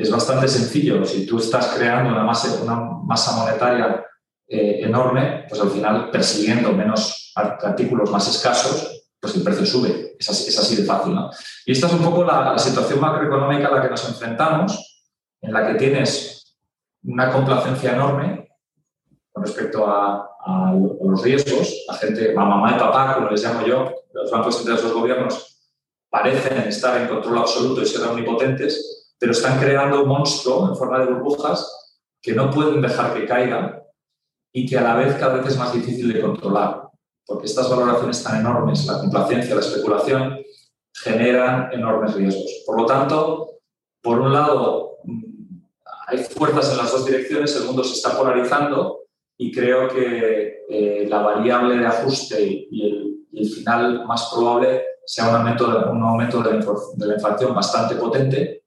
es bastante sencillo. Si tú estás creando una masa, una masa monetaria eh, enorme, pues al final persiguiendo menos artículos más escasos, pues el precio sube. Es así, es así de fácil. ¿no? Y esta es un poco la, situación macroeconómica a la que nos enfrentamos, en la que tienes una complacencia enorme con respecto a, los riesgos. La gente, mamá y papá, como les llamo yo, los bancos de los gobiernos, parecen estar en control absoluto y ser omnipotentes, pero están creando un monstruo en forma de burbujas que no pueden dejar que caigan y que a la vez cada vez es más difícil de controlar porque estas valoraciones tan enormes, la complacencia, la especulación, generan enormes riesgos. Por lo tanto, por un lado, mm, hay fuerzas en las dos direcciones, el mundo se está polarizando y creo que eh, la variable de ajuste y el, final más probable sea un aumento, de, un aumento de, la, inflación bastante potente,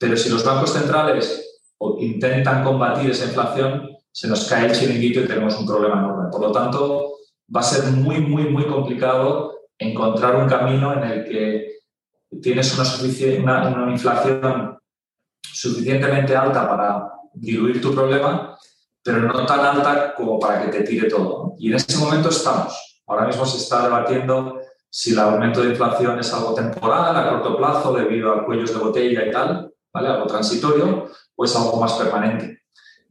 pero si los bancos centrales intentan combatir esa inflación, se nos cae el chiringuito y tenemos un problema enorme. Por lo tanto, va a ser muy, muy, muy complicado encontrar un camino en el que tienes una, inflación suficientemente alta para diluir tu problema, pero no tan alta como para que te tire todo. Y en ese momento estamos. Ahora mismo se está debatiendo si el aumento de inflación es algo temporal, a corto plazo, debido a cuellos de botella y tal, algo transitorio, o es algo más permanente.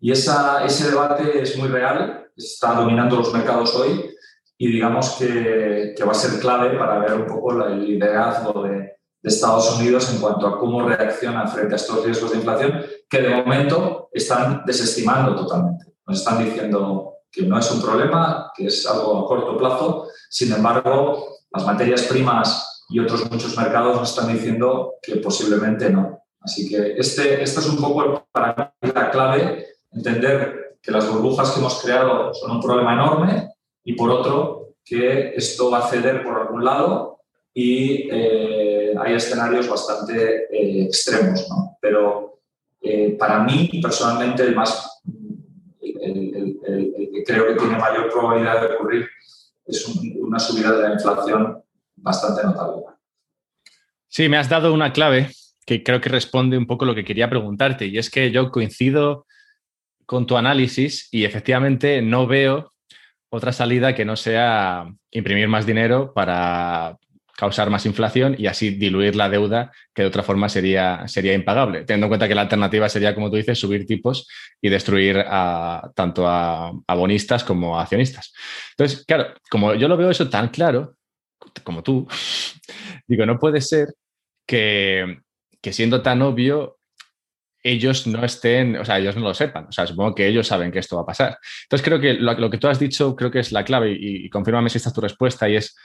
Y ese debate es muy real, está dominando los mercados hoy y digamos que, va a ser clave para ver un poco el liderazgo de, de, Estados Unidos en cuanto a cómo reacciona frente a estos riesgos de inflación que de momento están desestimando totalmente. Nos están diciendo que no es un problema, que es algo a corto plazo. Sin embargo, las materias primas y otros muchos mercados nos están diciendo que posiblemente no. Así que este, esto es un poco para mí la clave, entender que las burbujas que hemos creado son un problema enorme y por otro, que esto va a ceder por algún lado y eh, hay escenarios bastante eh, extremos. ¿no? Pero eh, para mí, personalmente, el más que creo que tiene mayor probabilidad de ocurrir es una subida de la inflación bastante notable. Sí, me has dado una clave que creo que responde un poco lo que quería preguntarte, y es que yo coincido con tu análisis y efectivamente no veo otra salida que no sea imprimir más dinero para causar más inflación y así diluir la deuda que de otra forma sería, sería impagable, teniendo en cuenta que la alternativa sería, como tú dices, subir tipos y destruir a, tanto a, bonistas como a accionistas. Entonces, claro, como yo lo veo eso tan claro, como tú, digo, no puede ser que, que siendo tan obvio ellos no estén, o sea, ellos no lo sepan. O sea, supongo que ellos saben que esto va a pasar. Entonces, creo que lo, que tú has dicho, creo que es la clave y, y confírmame si esta es tu respuesta y es,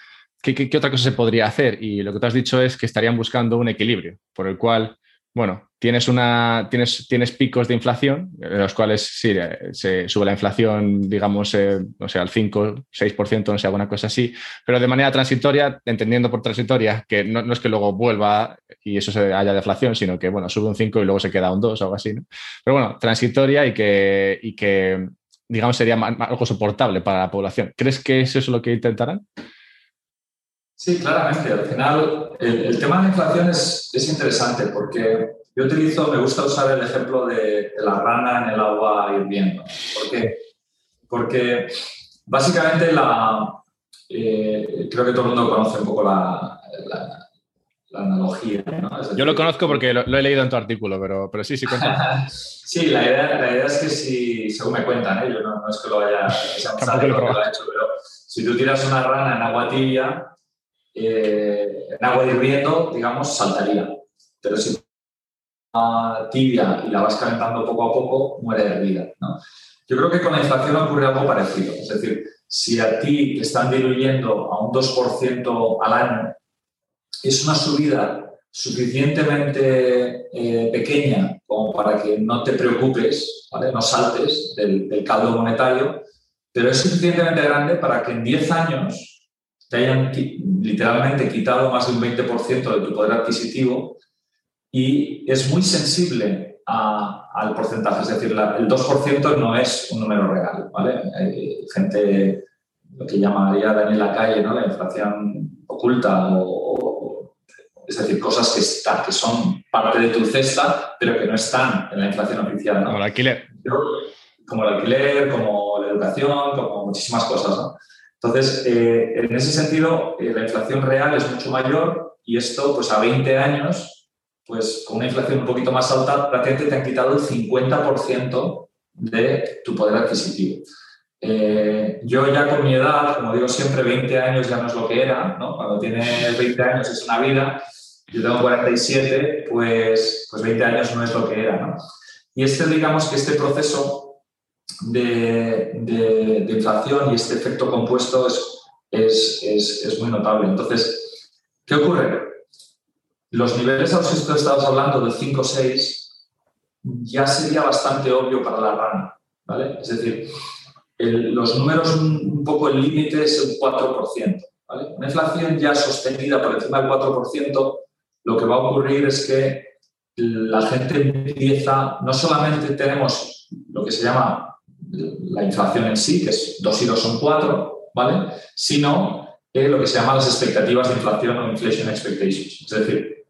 ¿qué, ¿qué, otra cosa se podría hacer? Y lo que tú has dicho es que estarían buscando un equilibrio por el cual bueno, tienes, una, tienes, tienes picos de inflación, en los cuales sí, eh, se sube la inflación, digamos, eh, no sé, al 5, 6%, no sé, alguna cosa así, pero de manera transitoria, entendiendo por transitoria que no, es que luego vuelva y eso se haya deflación, sino que, bueno, sube un 5 y luego se queda un 2 o algo así, ¿no? Pero bueno, transitoria y que, y que digamos, sería algo soportable para la población. ¿Crees que eso es lo que intentarán? Sí, claramente. Al final, el, tema de la inflación es, es, interesante porque yo utilizo, me gusta usar el ejemplo de, la rana en el agua hirviendo. ¿Por qué? Porque básicamente la, eh, creo que todo el mundo conoce un poco la, la, analogía. yo lo conozco porque lo, he leído en tu artículo, pero, pero sí, sí, cuenta. sí, la idea, la idea, es que si, según me cuentan, ¿eh? yo no, no, es que lo haya, que lo haya hecho, pero si tú tiras una rana en agua tibia, eh, en agua hirviendo, digamos, saltaría. pero si tibia y la vas calentando poco a poco, muere de vida. ¿no? Yo creo que con la inflación ocurre algo parecido. Es decir, si a ti te están diluyendo a un 2% al año, es una subida suficientemente eh, pequeña como para que no te preocupes, no saltes del, del, caldo monetario, pero es suficientemente grande para que en 10 años te hayan literalmente quitado más de un 20% de tu poder adquisitivo y es muy sensible al porcentaje, es decir, el 2% no es un número real, ¿vale? Hay gente, lo que llamaría Daniel Lacalle, ¿no? La inflación oculta o, es decir, cosas que, están, que son parte de tu cesta, pero que no están en la inflación oficial. ¿no? Como el alquiler. Como el alquiler, como la educación, como muchísimas cosas. ¿no? Entonces, eh, en ese sentido, eh, la inflación real es mucho mayor y esto, pues a 20 años, pues con una inflación un poquito más alta, prácticamente te han quitado el 50% de tu poder adquisitivo. Eh, yo ya con mi edad, como digo siempre, 20 años ya no es lo que era, ¿no? Cuando tienes 20 años es una vida, yo tengo 47, pues, pues 20 años no es lo que era, ¿no? Y este, digamos que este proceso de, inflación y este efecto compuesto es, es, es, muy notable. Entonces, ¿qué ocurre? Los niveles a los que estabas hablando de 5 o 6 ya sería bastante obvio para la rana, ¿vale? Es decir, los números, un, poco el límite es un 4%, ¿vale? Una inflación ya sostenida por encima del 4%, lo que va a ocurrir es que la gente empieza, no solamente tenemos lo que se llama la inflación en sí, que es 2 y 2 son 4, ¿vale? Sino lo que se llama las expectativas de inflación o inflation expectations. Es decir,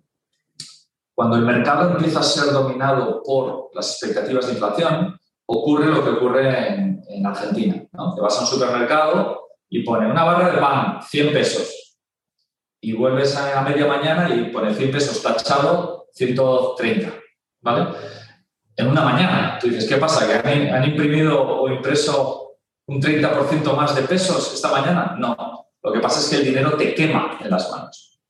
cuando el mercado empieza a ser dominado por las expectativas de inflación, ocurre lo que ocurre en, Argentina. ¿no? Te vas a un supermercado y pone una barra de pan, 100 pesos. Y vuelves a, media mañana y pone 100 pesos tachado, 130. ¿Vale? En una mañana. Tú dices, ¿qué pasa? ¿Que han, han imprimido o impreso un 30% más de pesos esta mañana? No. Lo que pasa es que el dinero te quema en las manos.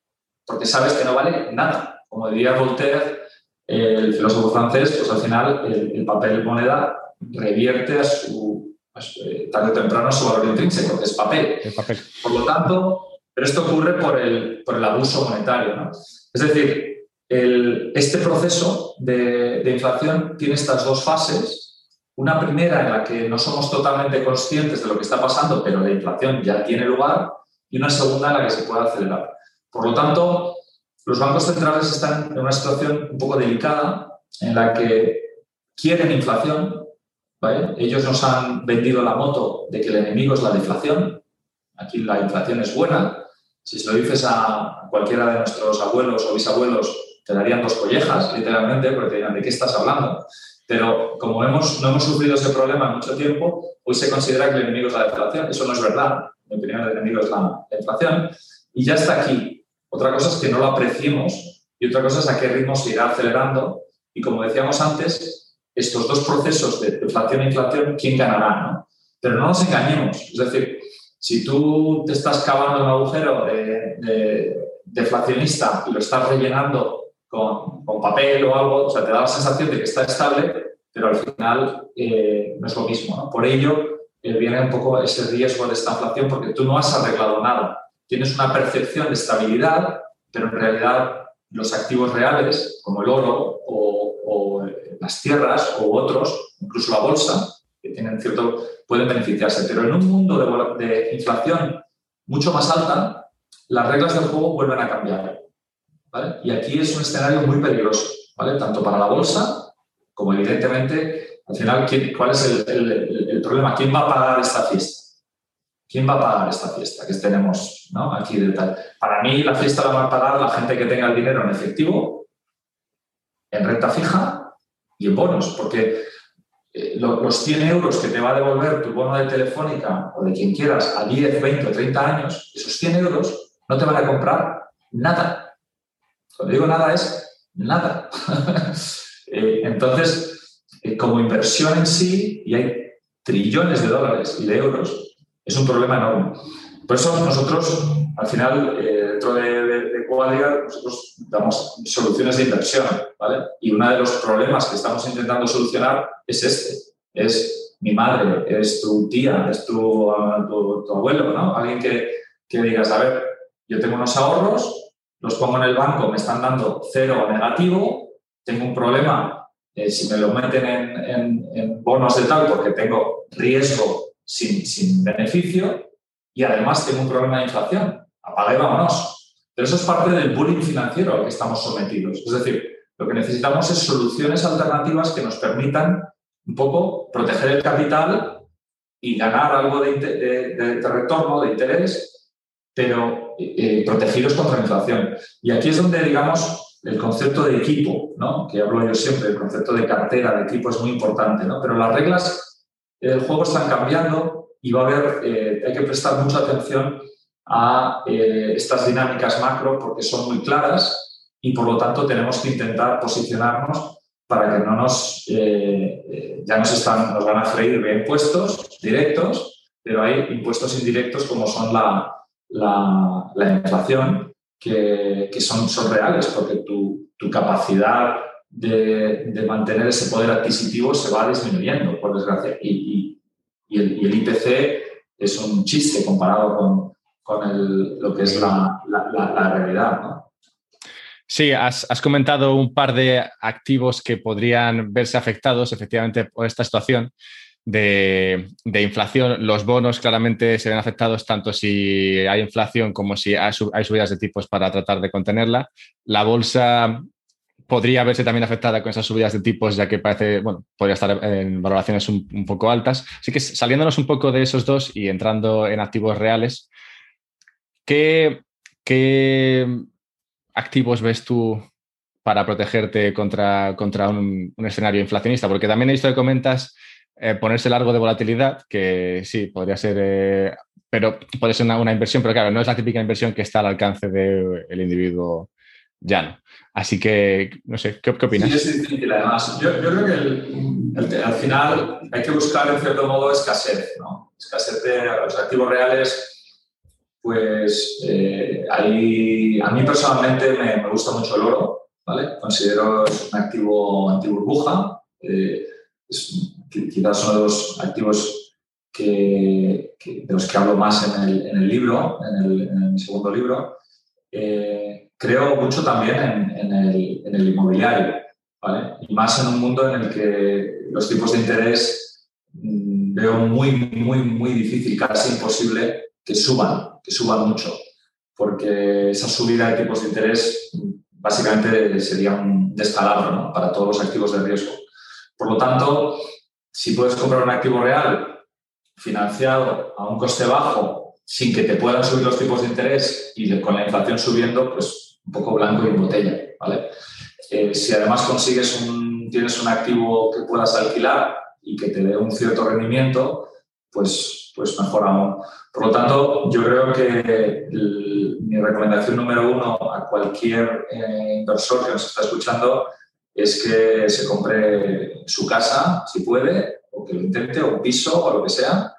Porque sabes que no vale nada como diría Voltaire, el filósofo francés, pues al final el, papel moneda revierte a su, eh, tarde o temprano a su valor intrínseco, que es papel. papel. Por lo tanto, pero esto ocurre por el, por el abuso monetario. ¿no? Es decir, el, este proceso de, de inflación tiene estas dos fases. Una primera en la que no somos totalmente conscientes de lo que está pasando, pero la inflación ya tiene lugar, y una segunda en la que se puede acelerar. Por lo tanto, los bancos centrales están en una situación un poco delicada en la que quieren inflación. Ellos nos han vendido la moto de que el enemigo es la deflación. Aquí la inflación es buena. Si se lo dices a cualquiera de nuestros abuelos o bisabuelos, te darían dos collejas, literalmente, porque te dirían, ¿de qué estás hablando? Pero como hemos, no hemos sufrido ese problema en mucho tiempo, hoy se considera que el enemigo es la deflación. Eso no es verdad. Mi opinión, el enemigo es la inflación. Y ya está aquí. Otra cosa es que no lo apreciemos y otra cosa es a qué ritmo se irá acelerando. Y como decíamos antes, estos dos procesos de inflación e inflación, ¿quién ganará? ¿no? Pero no nos engañemos. Es decir, si tú te estás cavando un agujero de, deflacionista y lo estás rellenando con, papel o algo, o sea, te da la sensación de que está estable, pero al final eh, no es lo mismo. Por ello, eh, viene un poco ese riesgo de esta inflación porque tú no has arreglado nada tienes una percepción de estabilidad, pero en realidad los activos reales, como el oro o, las tierras o otros, incluso la bolsa, que tienen cierto, pueden beneficiarse. Pero en un mundo de, inflación mucho más alta, las reglas del juego vuelven a cambiar. Y aquí es un escenario muy peligroso, ¿vale? tanto para la bolsa como evidentemente, al final, ¿cuál es el problema? ¿Quién va a pagar esta fiesta? ¿Quién va a pagar esta fiesta que tenemos aquí de? Para mí la fiesta la va a pagar la gente que tenga el dinero en efectivo, en renta fija y en bonos, porque eh, los 100 euros que te va a devolver tu bono de Telefónica o de quien quieras a 10, 20 o 30 años, esos 100 euros no te van a comprar nada. Cuando digo nada es nada. Eh, entonces, eh, como inversión en sí, y hay trillones de dólares y de euros es un problema enorme. Por eso nosotros al final, eh, dentro de, de, nosotros damos soluciones de inversión, ¿vale? Y uno de los problemas que estamos intentando solucionar es este, es mi madre, es tu tía, es tu, tu, abuelo, ¿no? Alguien que, que digas, a ver, yo tengo unos ahorros, los pongo en el banco, me están dando cero o negativo, tengo un problema si me lo meten en, en, bonos de tal porque tengo riesgo sin, sin beneficio y además tengo un problema de inflación. Apaga y vámonos. Pero eso es parte del bullying financiero al que estamos sometidos. Es decir, lo que necesitamos es soluciones alternativas que nos permitan un poco proteger el capital y ganar algo de, de, retorno, de interés, pero eh, protegidos contra la inflación. Y aquí es donde, digamos, el concepto de equipo, ¿no? que hablo yo siempre, el concepto de cartera, de equipo es muy importante, ¿no? pero las reglas del juego están cambiando y va a haber, eh, hay que prestar mucha atención a eh, estas dinámicas macro porque son muy claras y por lo tanto tenemos que intentar posicionarnos para que no nos, eh, ya nos, están, nos van a freír de impuestos directos, pero hay impuestos indirectos como son la, la, la inflación, que, son, reales porque tu, capacidad de, mantener ese poder adquisitivo se va disminuyendo, por desgracia. Y, el, IPC es un chiste comparado con, lo que es la, realidad. Sí, has, comentado un par de activos que podrían verse afectados efectivamente por esta situación de, inflación. Los bonos claramente se ven afectados tanto si hay inflación como si hay, subidas de tipos para tratar de contenerla. La bolsa podría verse también afectada con esas subidas de tipos, ya que parece, bueno, podría estar en valoraciones un, poco altas. Así que saliéndonos un poco de esos dos y entrando en activos reales, ¿qué, activos ves tú para protegerte contra, contra un, escenario inflacionista? Porque también he visto que comentas eh, ponerse largo de volatilidad, que sí, podría ser, eh, pero puede ser una, inversión, pero claro, no es la típica inversión que está al alcance del individuo llano. Así que, no sé, ¿qué, opinas? Sí, es difícil, además. Yo, creo que al final hay que buscar, en cierto modo, escasez, ¿no? Escasez de los activos reales, pues eh, a mí personalmente me, gusta mucho el oro, ¿vale? Considero es un activo anti-burbuja, eh, quizás uno de los activos que, de los que hablo más en el, en el libro, en el, en el, segundo libro. Eh, creo mucho también en, el, inmobiliario, ¿vale? Y más en un mundo en el que los tipos de interés mm, veo muy, muy, muy difícil, casi imposible que suban, que suban mucho, porque esa subida de tipos de interés mm, básicamente sería un descalabro para todos los activos de riesgo. Por lo tanto, si puedes comprar un activo real financiado a un coste bajo sin que te puedan subir los tipos de interés y con la inflación subiendo, pues un poco blanco y en botella, ¿vale? Eh, si además consigues un, tienes un activo que puedas alquilar y que te dé un cierto rendimiento, pues, pues mejor aún. Por lo tanto, yo creo que mi recomendación número uno a cualquier eh, inversor que nos está escuchando es que se compre su casa, si puede, o que lo intente, o un piso, o lo que sea,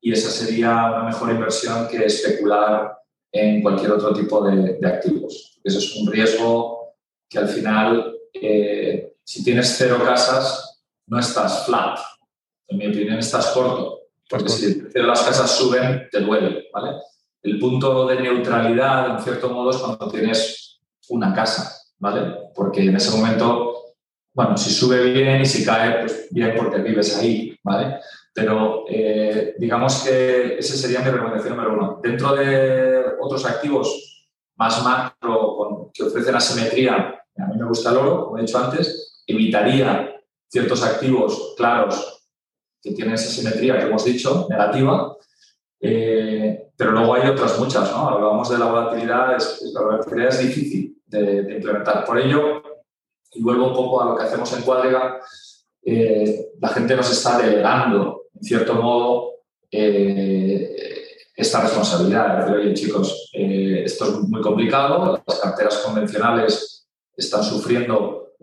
y esa sería una mejor inversión que especular en cualquier otro tipo de, activos. Eso es un riesgo que al final, eh, si tienes cero casas, no estás flat. En mi opinión, estás corto. Porque si las casas suben, te duele. ¿vale? El punto de neutralidad, en cierto modo, es cuando tienes una casa. ¿vale? Porque en ese momento, bueno, si sube bien y si cae, pues bien porque vives ahí. ¿vale? Pero eh, digamos que esa sería mi recomendación número uno. Dentro de otros activos más macro que ofrecen asimetría, a mí me gusta el oro, como he dicho antes, evitaría ciertos activos claros que tienen esa simetría que hemos dicho, negativa, eh, pero luego hay otras muchas, ¿no? Hablábamos de la volatilidad, es, la volatilidad es difícil de, implementar. Por ello, y vuelvo un poco a lo que hacemos en Cuadriga, eh, la gente nos está delegando en cierto modo, eh, esta responsabilidad. De oye, chicos, eh, esto es muy complicado, las carteras convencionales están sufriendo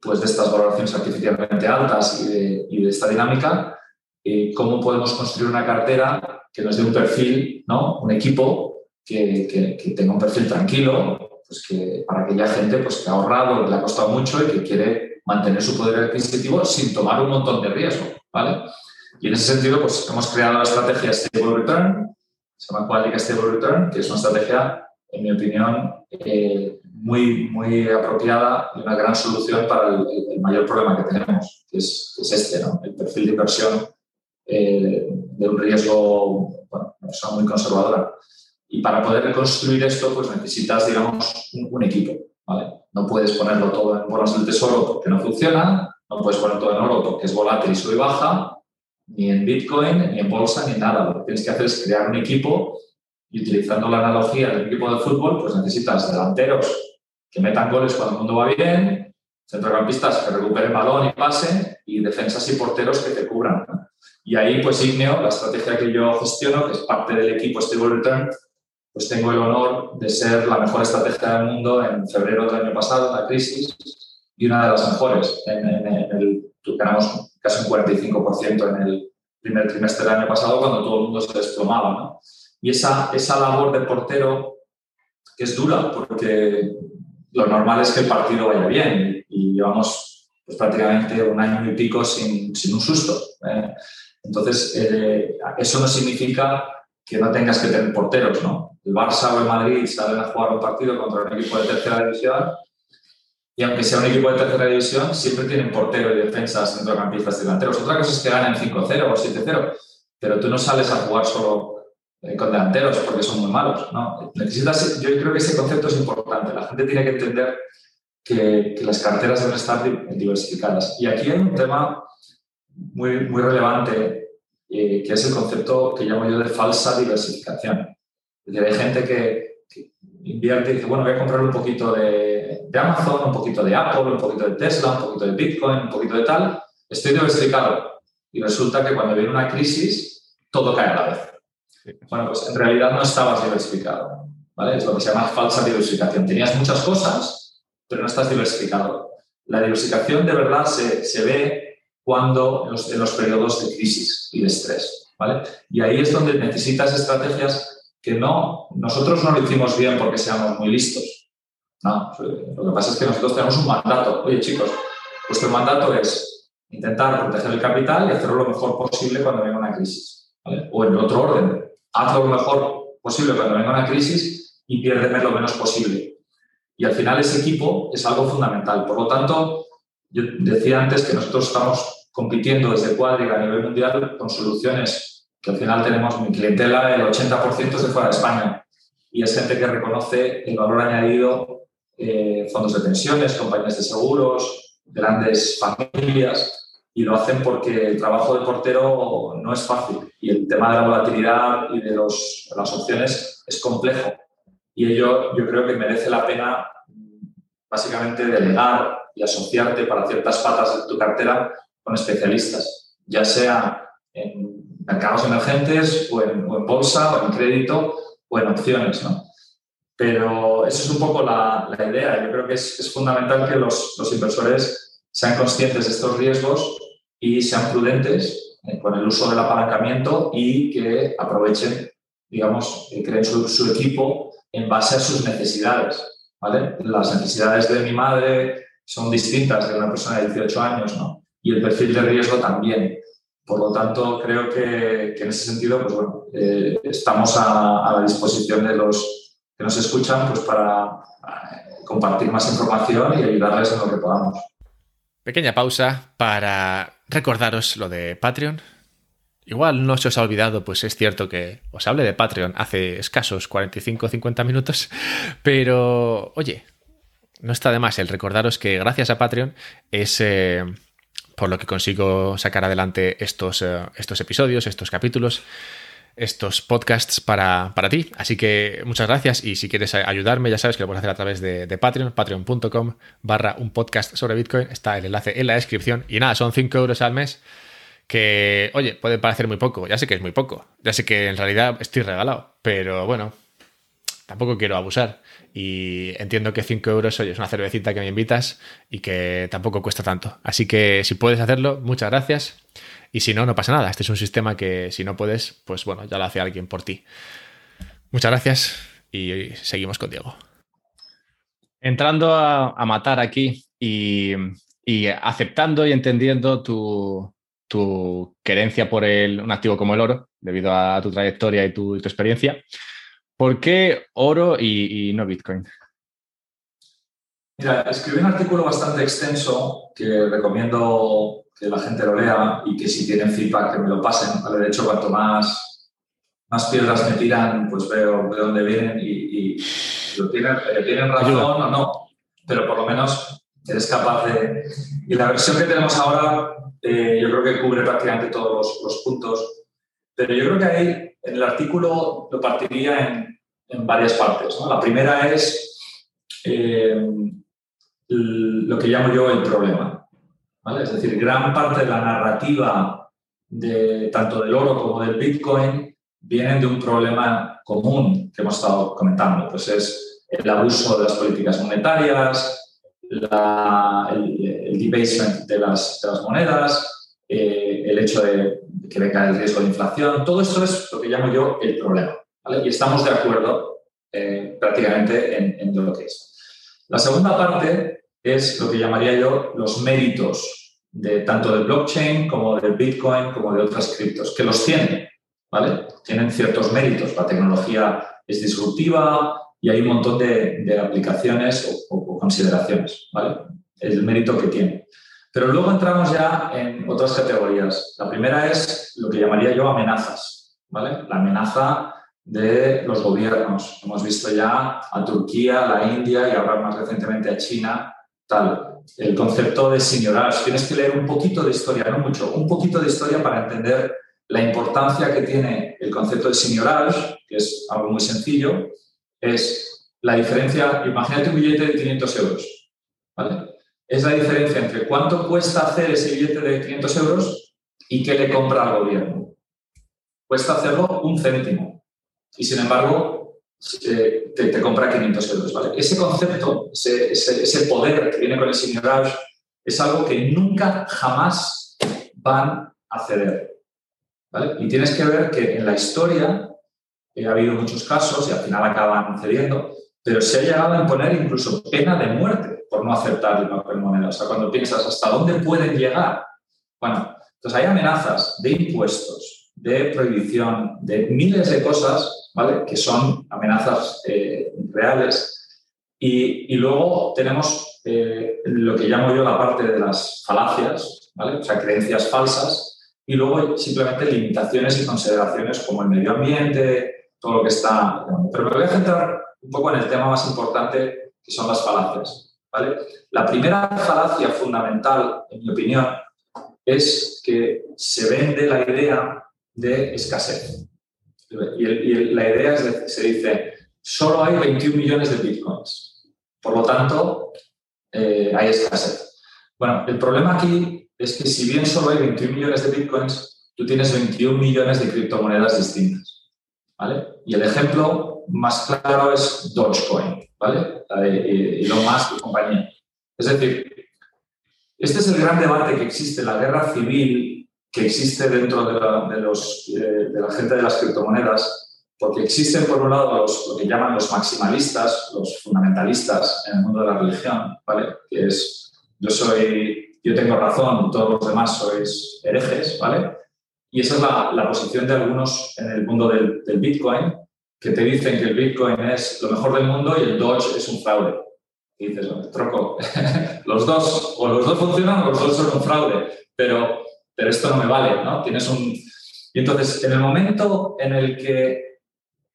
pues, de estas valoraciones artificialmente altas y de, esta dinámica. Eh, ¿Cómo podemos construir una cartera que nos dé un perfil, ¿no? un equipo que, tenga un perfil tranquilo, pues que para aquella gente pues, que ha ahorrado, que le ha costado mucho y que quiere mantener su poder adquisitivo sin tomar un montón de riesgo, ¿vale? Y en ese sentido, pues hemos creado la estrategia Stable Return, se llama Quality Stable Return, que es una estrategia, en mi opinión, eh, muy, muy apropiada y una gran solución para el, mayor problema que tenemos, que es, este, ¿no? el perfil de inversión eh, de un riesgo, bueno, una persona muy conservadora. Y para poder reconstruir esto, pues necesitas, digamos, un, equipo. ¿vale? No puedes ponerlo todo en bonos del tesoro porque no funciona, no puedes poner todo en oro porque es volátil y sube y baja, ni en Bitcoin, ni en bolsa, ni nada. Lo que tienes que hacer es crear un equipo y utilizando la analogía del equipo de fútbol, pues necesitas delanteros que metan goles cuando el mundo va bien, centrocampistas que recuperen balón y pasen, y defensas y porteros que te cubran. Y ahí, pues Igneo, la estrategia que yo gestiono, que es parte del equipo Stable Return, pues tengo el honor de ser la mejor estrategia del mundo en febrero del año pasado, en la crisis, y una de las mejores. En, el, ganamos casi un 45% en el primer trimestre del año pasado, cuando todo el mundo se desplomaba. ¿no? Y esa, esa labor de portero, que es dura, porque lo normal es que el partido vaya bien y, llevamos pues, prácticamente un año y pico sin, sin un susto. ¿eh? Entonces, eh, eso no significa que no tengas que tener porteros, ¿no? El Barça o el Madrid salen a jugar un partido contra un equipo de tercera división y aunque sea un equipo de tercera división, siempre tienen portero y defensas, centrocampistas delanteros. Otra cosa es que ganen 5-0 o 7-0, pero tú no sales a jugar solo eh, con delanteros porque son muy malos. ¿no? Necesitas, yo creo que ese concepto es importante. La gente tiene que entender que, que, las carteras deben estar diversificadas. Y aquí hay un tema muy, muy relevante, eh, que es el concepto que llamo yo de falsa diversificación. Es decir, hay gente que, invierte y dice, bueno, voy a comprar un poquito de, de Amazon, un poquito de Apple, un poquito de Tesla, un poquito de Bitcoin, un poquito de tal. Estoy diversificado. Y resulta que cuando viene una crisis, todo cae a la vez. Bueno, pues en realidad no estabas diversificado, ¿vale? Es lo que se llama falsa diversificación. Tenías muchas cosas, pero no estás diversificado. La diversificación de verdad se, se ve cuando en los, periodos de crisis y de estrés, ¿vale? Y ahí es donde necesitas estrategias que no, nosotros no lo hicimos bien porque seamos muy listos. No, lo que pasa es que nosotros tenemos un mandato. Oye, chicos, vuestro mandato es intentar proteger el capital y hacerlo lo mejor posible cuando venga una crisis. O en otro orden, haz lo mejor posible cuando venga una crisis y piérdeme lo menos posible. Y al final ese equipo es algo fundamental. Por lo tanto, yo decía antes que nosotros estamos compitiendo desde Quadriga a nivel mundial con soluciones que al final tenemos mi clientela, el 80% es de fuera de España. Y es gente que reconoce el valor añadido, eh, fondos de pensiones, compañías de seguros, grandes familias, y lo hacen porque el trabajo de portero no es fácil y el tema de la volatilidad y de los, las opciones es complejo. Y ello yo creo que merece la pena básicamente delegar y asociarte para ciertas patas de tu cartera con especialistas, ya sea en mercados emergentes o en, bolsa o en crédito o en opciones. ¿no? Pero esa es un poco la, la idea. Yo creo que es, es fundamental que los, los inversores sean conscientes de estos riesgos y sean prudentes eh, con el uso del apalancamiento y que aprovechen, digamos, que creen su, equipo en base a sus necesidades. ¿vale? Las necesidades de mi madre son distintas de una persona de 18 años, ¿no? Y el perfil de riesgo también. Por lo tanto, creo que, en ese sentido, pues bueno, eh, estamos a, la disposición de los que nos escuchan pues para eh, compartir más información y ayudarles en lo que podamos. Pequeña pausa para recordaros lo de Patreon. Igual no se os ha olvidado, pues es cierto que os hablé de Patreon hace escasos 45 o 50 minutos, pero oye, no está de más el recordaros que gracias a Patreon es eh, por lo que consigo sacar adelante estos, eh, estos episodios, estos capítulos estos podcasts para, ti. Así que muchas gracias y si quieres ayudarme ya sabes que lo puedes hacer a través de, Patreon, patreon.com barra un podcast sobre Bitcoin. Está el enlace en la descripción y nada, son 5 euros al mes que, oye, puede parecer muy poco. Ya sé que es muy poco. Ya sé que en realidad estoy regalado, pero bueno, tampoco quiero abusar. Y entiendo que 5 euros, oye, es una cervecita que me invitas y que tampoco cuesta tanto. Así que si puedes hacerlo, muchas gracias. Y si no, no pasa nada. Este es un sistema que si no puedes, pues bueno, ya lo hace alguien por ti. Muchas gracias y seguimos con Diego. Entrando a, matar aquí y, aceptando y entendiendo tu, querencia por el, un activo como el oro, debido a tu trayectoria y tu, experiencia, ¿por qué oro y, no Bitcoin? Mira, escribí un artículo bastante extenso que recomiendo que la gente lo lea y que si tienen feedback que me lo pasen. De hecho, cuanto más, más piedras me tiran, pues veo de dónde vienen y tienen, eh, tienen razón o no, pero por lo menos eres capaz de... Y la versión que tenemos ahora eh, yo creo que cubre prácticamente todos los, puntos, pero yo creo que ahí en el artículo lo partiría en, en varias partes. La primera es eh, lo que llamo yo el problema. Es decir, gran parte de la narrativa de, tanto del oro como del Bitcoin vienen de un problema común que hemos estado comentando, pues es el abuso de las políticas monetarias, el, debasement de las, monedas, eh, el hecho de que venga el riesgo de inflación, todo esto es lo que llamo yo el problema. Y estamos de acuerdo eh, prácticamente en, en lo que es. La segunda parte es lo que llamaría yo los méritos de tanto del blockchain como del Bitcoin como de otras criptos, que los tienen, ¿vale? Tienen ciertos méritos. La tecnología es disruptiva y hay un montón de, aplicaciones o, consideraciones, ¿vale? El mérito que tiene. Pero luego entramos ya en otras categorías. La primera es lo que llamaría yo amenazas, ¿vale? La amenaza de los gobiernos. Hemos visto ya a Turquía, a la India y ahora más recientemente a China, tal. El concepto de señorage. Tienes que leer un poquito de historia, no mucho, un poquito de historia para entender la importancia que tiene el concepto de señorage, que es algo muy sencillo, es la diferencia, imagínate un billete de 500 euros, ¿vale? Es la diferencia entre cuánto cuesta hacer ese billete de 500 euros y qué le compra al gobierno. Cuesta hacerlo un céntimo y sin embargo te, te, compra 500 euros, ¿vale? Ese concepto, ese, poder que viene con el señorage es algo que nunca, jamás van a ceder. Y tienes que ver que en la historia eh, ha habido muchos casos y al final acaban cediendo, pero se ha llegado a imponer incluso pena de muerte por no aceptar el papel moneda. O sea, cuando piensas hasta dónde pueden llegar. Bueno, entonces hay amenazas de impuestos, de prohibición, de miles de cosas, ¿vale? Que son amenazas eh, reales. Y, luego tenemos eh, lo que llamo yo la parte de las falacias, ¿vale? O sea, creencias falsas y luego simplemente limitaciones y consideraciones como el medio ambiente, todo lo que está. Pero me voy a centrar un poco en el tema más importante, que son las falacias. La primera falacia fundamental, en mi opinión, es que se vende la idea de escasez. Y, la idea es, se dice, solo hay 21 millones de bitcoins. Por lo tanto, eh, hay escasez. Bueno, el problema aquí es que si bien solo hay 21 millones de bitcoins, tú tienes 21 millones de criptomonedas distintas. ¿vale? Y el ejemplo más claro es Dogecoin, ¿vale? Y lo más y compañía. Es decir, este es el gran debate que existe, la guerra civil que existe dentro de la, los, eh, de la gente de las criptomonedas, porque existen por un lado los, lo que llaman los maximalistas, los fundamentalistas en el mundo de la religión, ¿vale? Que es, yo soy yo tengo razón, todos los demás sois herejes, ¿vale? Y esa es la, posición de algunos en el mundo del, Bitcoin, que te dicen que el Bitcoin es lo mejor del mundo y el Doge es un fraude. Y dices, troco, los dos, o los dos funcionan o los dos son un fraude, pero, pero esto no me vale, ¿no? Tienes un... Y entonces, en el momento en el que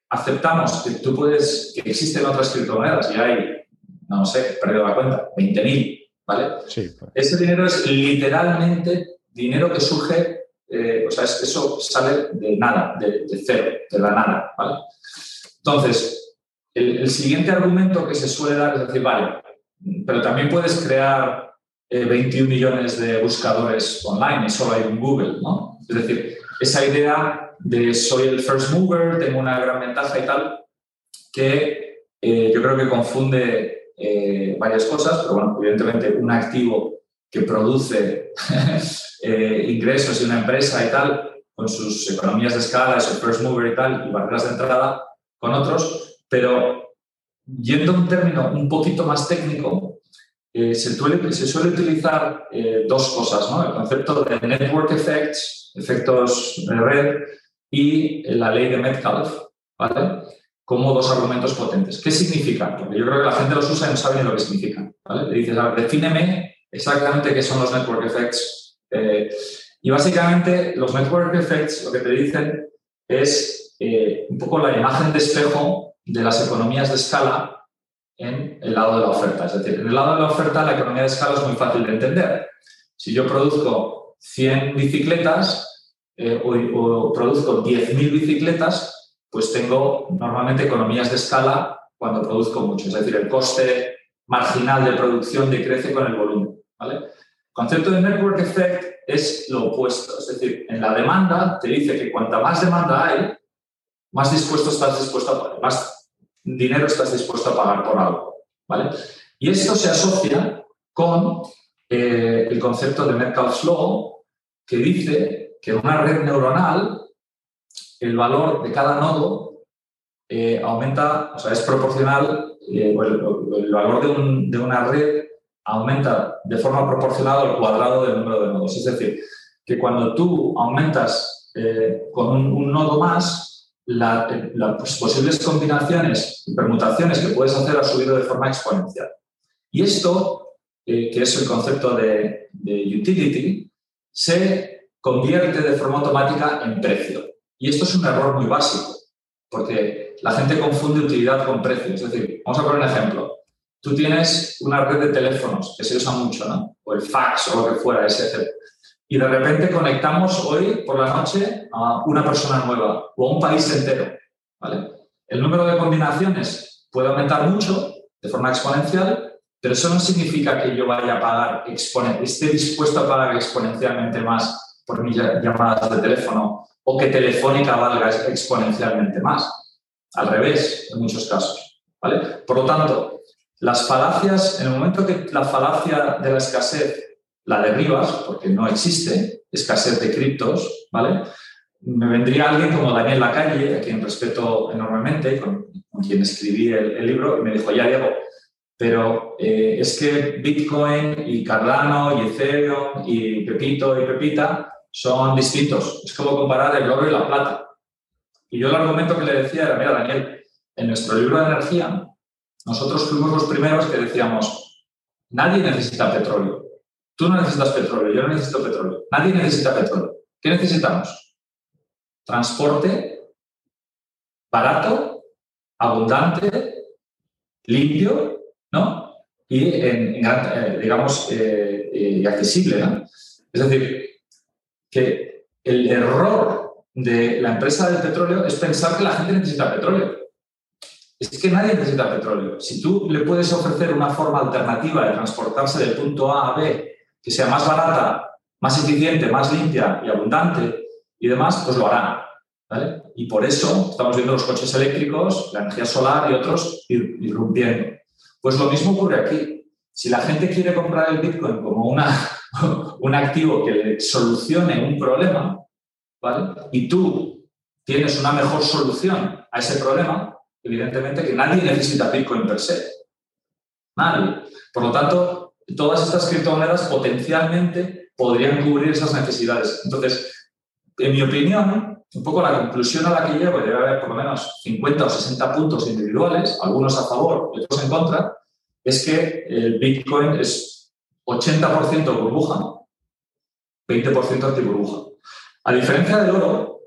aceptamos que tú puedes, que existen otras criptomonedas y hay, no sé, he perdido la cuenta, 20.000 ¿vale? Sí. Pues. Ese dinero es literalmente dinero que surge, eh, o sea, eso sale de nada, de, cero, de la nada. Entonces, el, siguiente argumento que se suele dar es decir, vale, pero también puedes crear 21 eh, millones de buscadores online y solo hay un Google, ¿no? Es decir, esa idea de soy el first mover, tengo una gran ventaja y tal, que eh, yo creo que confunde varias cosas, pero bueno, evidentemente un activo que produce eh, ingresos y una empresa y tal, con sus economías de escala, su first mover y tal, y barreras de entrada con otros, Pero yendo a un término un poquito más técnico, eh, se, suele, se, suele, utilizar eh, dos cosas, ¿no? El concepto de network effects, efectos de red, y la ley de Metcalfe, ¿vale? Como dos argumentos potentes. ¿Qué significan? Porque yo creo que la gente los usa y no sabe ni lo que significan, ¿vale? Le dices, a ver, defíneme exactamente qué son los network effects. Eh, y básicamente los network effects lo que te dicen es un poco la imagen de espejo de las economías de escala en el lado de la oferta. Es decir, en el lado de la oferta la economía de escala es muy fácil de entender. Si yo produzco 100 bicicletas eh, o, produzco 10.000 bicicletas, pues tengo normalmente economías de escala cuando produzco mucho. Es decir, el coste marginal de producción decrece con el volumen. ¿vale? Concepto de network effect es lo opuesto. Es decir, en la demanda te dice que cuanta más demanda hay, más dispuesto estás dispuesto a, más dinero estás dispuesto a pagar por algo. ¿vale? Y esto se asocia con eh, el concepto de Metcalfe's Law, que dice que en una red neuronal el valor de cada nodo eh, aumenta, o sea, es proporcional, eh, el, valor de, de, una red aumenta de forma proporcional al cuadrado del número de nodos. Es decir, que cuando tú aumentas con un nodo más, las posibles combinaciones y permutaciones que puedes hacer ha subido de forma exponencial. Y esto, eh, que es el concepto de, utility, se convierte de forma automática en precio. Y esto es un error muy básico, porque la gente confunde utilidad con precio. Es decir, vamos a poner un ejemplo. Tú tienes una red de teléfonos que se usa mucho, ¿no? O el fax o lo que fuera, ese y de repente conectamos hoy por la noche a una persona nueva o a un país entero. ¿vale? El número de combinaciones puede aumentar mucho de forma exponencial, pero eso no significa que yo vaya a pagar, esté dispuesto a pagar exponencialmente más por mis llamadas de teléfono o que Telefónica valga exponencialmente más. Al revés, en muchos casos. ¿vale? Por lo tanto, las falacias, en el momento que la falacia de la escasez la derribas, porque no existe escasez de criptos, ¿vale? Me vendría alguien como Daniel Lacalle, a quien respeto enormemente, con, con quien escribí el, libro, y me dijo, ya Diego, pero eh, es que Bitcoin y Cardano y Ethereum y Pepito y Pepita son distintos. Es como comparar el oro y la plata. Y yo el argumento que le decía era, mira, Daniel, en nuestro libro de energía, nosotros fuimos los primeros que decíamos, nadie necesita petróleo. Tú no necesitas petróleo, yo no necesito petróleo. Nadie necesita petróleo. ¿Qué necesitamos? Transporte barato, abundante, limpio, ¿no? Y, eh, digamos, eh, eh, accesible, ¿no? Es decir, que el error de la empresa del petróleo es pensar que la gente necesita petróleo. Es que nadie necesita petróleo. Si tú le puedes ofrecer una forma alternativa de transportarse del punto A a B que sea más barata, más eficiente, más limpia y abundante y demás, pues lo harán. Y por eso estamos viendo los coches eléctricos, la energía solar y otros irrumpiendo. Pues lo mismo ocurre aquí. Si la gente quiere comprar el Bitcoin como una, un activo que le solucione un problema, y tú tienes una mejor solución a ese problema, evidentemente que nadie necesita Bitcoin per se. Nadie. Por lo tanto, todas estas criptomonedas potencialmente podrían cubrir esas necesidades. Entonces, en mi opinión, un poco la conclusión a la que llego, debe haber por lo menos 50 o 60 puntos individuales, algunos a favor y otros en contra, es que el Bitcoin es 80% burbuja, 20% anti-burbuja. A diferencia del oro,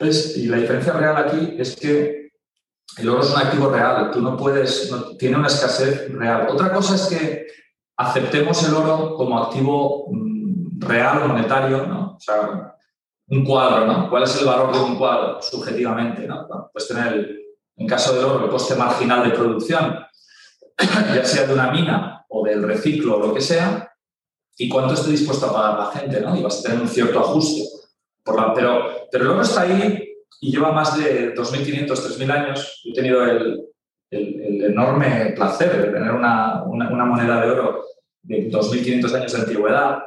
y la diferencia real aquí es que el oro es un activo real, tú no puedes, tiene una escasez real. Otra cosa es que aceptemos el oro como activo mm, real, monetario, ¿no? O sea, un cuadro, ¿no? ¿Cuál es el valor de un cuadro subjetivamente, ¿no? pues tener, en caso del oro, el coste marginal de producción, ya sea de una mina o del reciclo o lo que sea, y cuánto esté dispuesto a pagar la gente, ¿no? Y vas a tener un cierto ajuste. Por la, pero, pero el oro está ahí y lleva más de 2.500, 3.000 años. he tenido el, enorme placer de tener una, una, moneda de oro de 2.500 años de antigüedad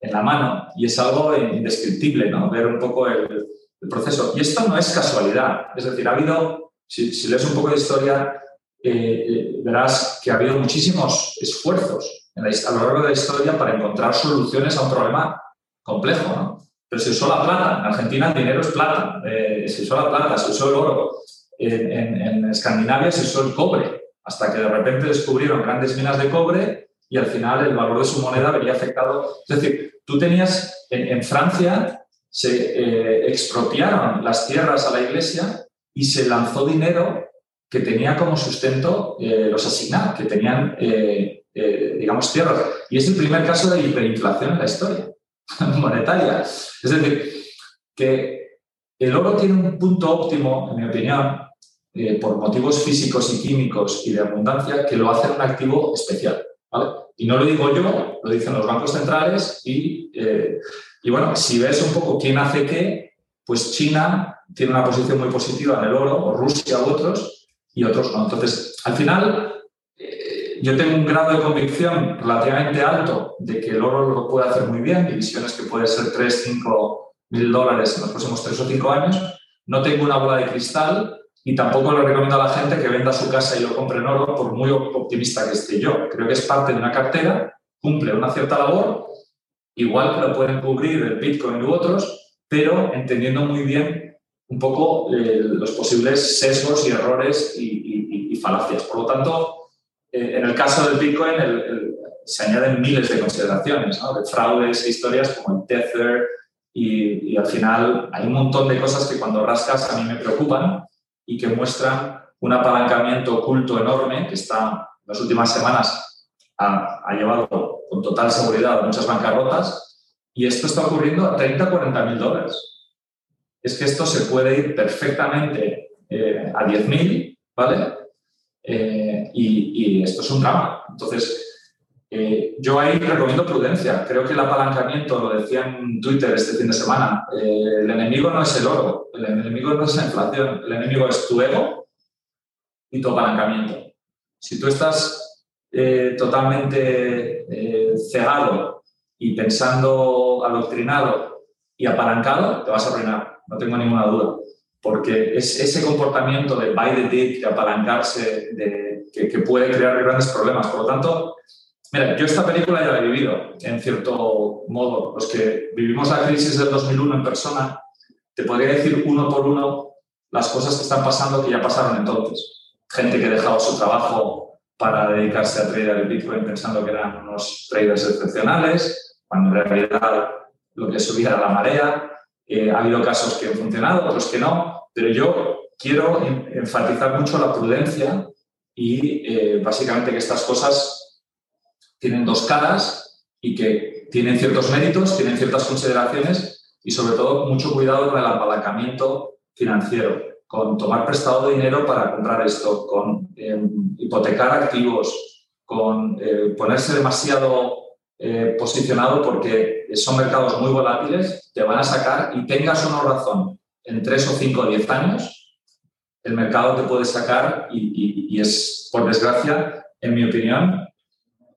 en la mano y es algo indescriptible, ¿no? Ver un poco el, proceso. Y esto no es casualidad, es decir, ha habido Si, lees un poco de historia, eh, eh, verás que ha habido muchísimos esfuerzos a lo largo de la historia para encontrar soluciones a un problema complejo. ¿no? Pero se usó la plata. En Argentina el dinero es plata. Eh, se usó la plata, se usó el oro. En, en, Escandinavia se usó el cobre. Hasta que de repente descubrieron grandes minas de cobre y al final el valor de su moneda vería afectado. Es decir, tú tenías en, Francia se eh, expropiaron las tierras a la iglesia y se lanzó dinero que tenía como sustento eh, los asignados, que tenían, digamos, tierras. Y es el primer caso de hiperinflación en la historia. monetaria. Es decir, que el oro tiene un punto óptimo, en mi opinión, eh, por motivos físicos y químicos y de abundancia, que lo hace un activo especial. Y no lo digo yo, lo dicen los bancos centrales y, eh, y bueno, si ves un poco quién hace qué, pues China tiene una posición muy positiva en el oro, Rusia u otros, y otros no. Entonces, al final, yo tengo un grado de convicción relativamente alto de que el oro lo puede hacer muy bien, divisiones que pueden ser 3, 5 mil dólares en los próximos 3 o 5 años. No tengo una bola de cristal y tampoco le recomiendo a la gente que venda su casa y lo compre en oro, por muy optimista que esté yo. Creo que es parte de una cartera, cumple una cierta labor, igual que lo pueden cubrir el Bitcoin u otros, pero entendiendo muy bien un poco eh, los posibles sesgos y errores y, y falacias. Por lo tanto, eh, en el caso del Bitcoin se añaden miles de consideraciones, ¿no? de fraudes e historias como el Tether y, al final hay un montón de cosas que cuando rascas a mí me preocupan y que muestran un apalancamiento oculto enorme que está en las últimas semanas ha, ha llevado con total seguridad a muchas bancarrotas y esto está ocurriendo a 30, 40 mil dólares. Es que esto se puede ir perfectamente eh, a 10 mil, ¿vale? Eh, y, esto es un drama. Entonces, eh, yo ahí recomiendo prudencia. Creo que el apalancamiento, lo decía en Twitter este fin de semana, eh, el enemigo no es el oro, el enemigo no es la inflación, el enemigo es tu ego y tu apalancamiento. Si tú estás totalmente cegado y pensando adoctrinado y apalancado, te vas a arruinar, no tengo ninguna duda porque es ese comportamiento de buy the dip, de apalancarse, de, que, puede crear grandes problemas. Por lo tanto, mira, yo esta película ya la he vivido, en cierto modo. Los que vivimos la crisis del 2001 en persona, te podría decir uno por uno las cosas que están pasando que ya pasaron entonces. Gente que ha dejado su trabajo para dedicarse a trader el Bitcoin pensando que eran unos traders excepcionales, cuando en realidad lo que subía era la marea eh, ha habido casos que han funcionado, otros que no, pero yo quiero enfatizar mucho la prudencia y eh, básicamente que estas cosas tienen dos caras y que tienen ciertos méritos, tienen ciertas consideraciones y sobre todo mucho cuidado con el apalancamiento financiero, con tomar prestado dinero para comprar esto, con em, hipotecar activos, con eh, ponerse demasiado eh, posicionado porque son mercados muy volátiles, te van a sacar y tengas una razón en 3 o 5 o 10 años, el mercado te puede sacar y, es, por desgracia, en mi opinión,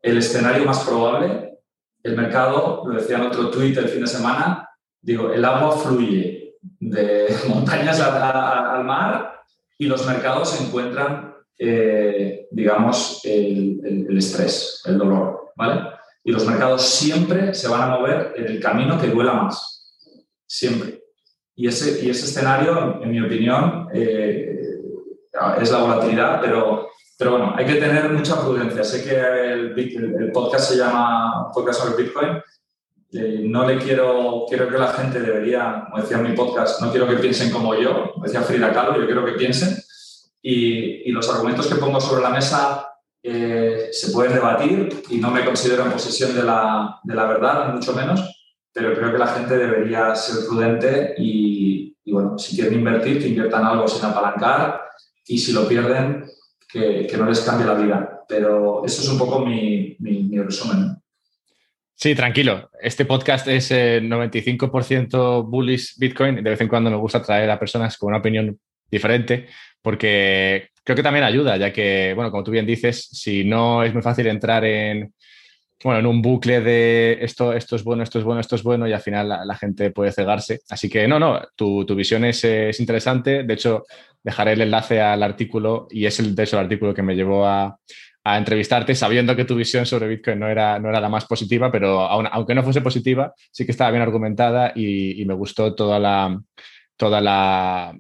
el escenario más probable. El mercado, lo decía en otro tuit el fin de semana, digo, el agua fluye de montañas al mar y los mercados encuentran, eh, digamos, el, estrés, el dolor, ¿vale? Y los mercados siempre se van a mover en el camino que duela más. Siempre. Y ese, y ese escenario, en mi opinión, eh, es la volatilidad, pero, pero bueno, hay que tener mucha prudencia. Sé que el, podcast se llama Podcast sobre Bitcoin. Eh, no le quiero, quiero que la gente debería, como decía en mi podcast, no quiero que piensen como yo, como decía Frida Kahlo, yo quiero que piensen. Y, y los argumentos que pongo sobre la mesa eh, se pueden debatir y no me considero en posesión de la, de la, verdad, mucho menos, pero creo que la gente debería ser prudente y, bueno, si quieren invertir, que inviertan algo sin apalancar y si lo pierden, que, que no les cambie la vida. Pero eso es un poco mi, mi, resumen. Sí, tranquilo. Este podcast es 95% bullish Bitcoin. De vez en cuando me gusta traer a personas con una opinión diferente porque creo que también ayuda, ya que, bueno, como tú bien dices, si no es muy fácil entrar en, bueno, en un bucle de esto, esto es bueno, esto es bueno, esto es bueno, y al final la, gente puede cegarse. Así que no, no, tu, visión es, interesante. De hecho, dejaré el enlace al artículo y es el, de hecho el artículo que me llevó a, entrevistarte, sabiendo que tu visión sobre Bitcoin no era, no era la más positiva, pero aunque no fuese positiva, sí que estaba bien argumentada y, me gustó toda la, toda la,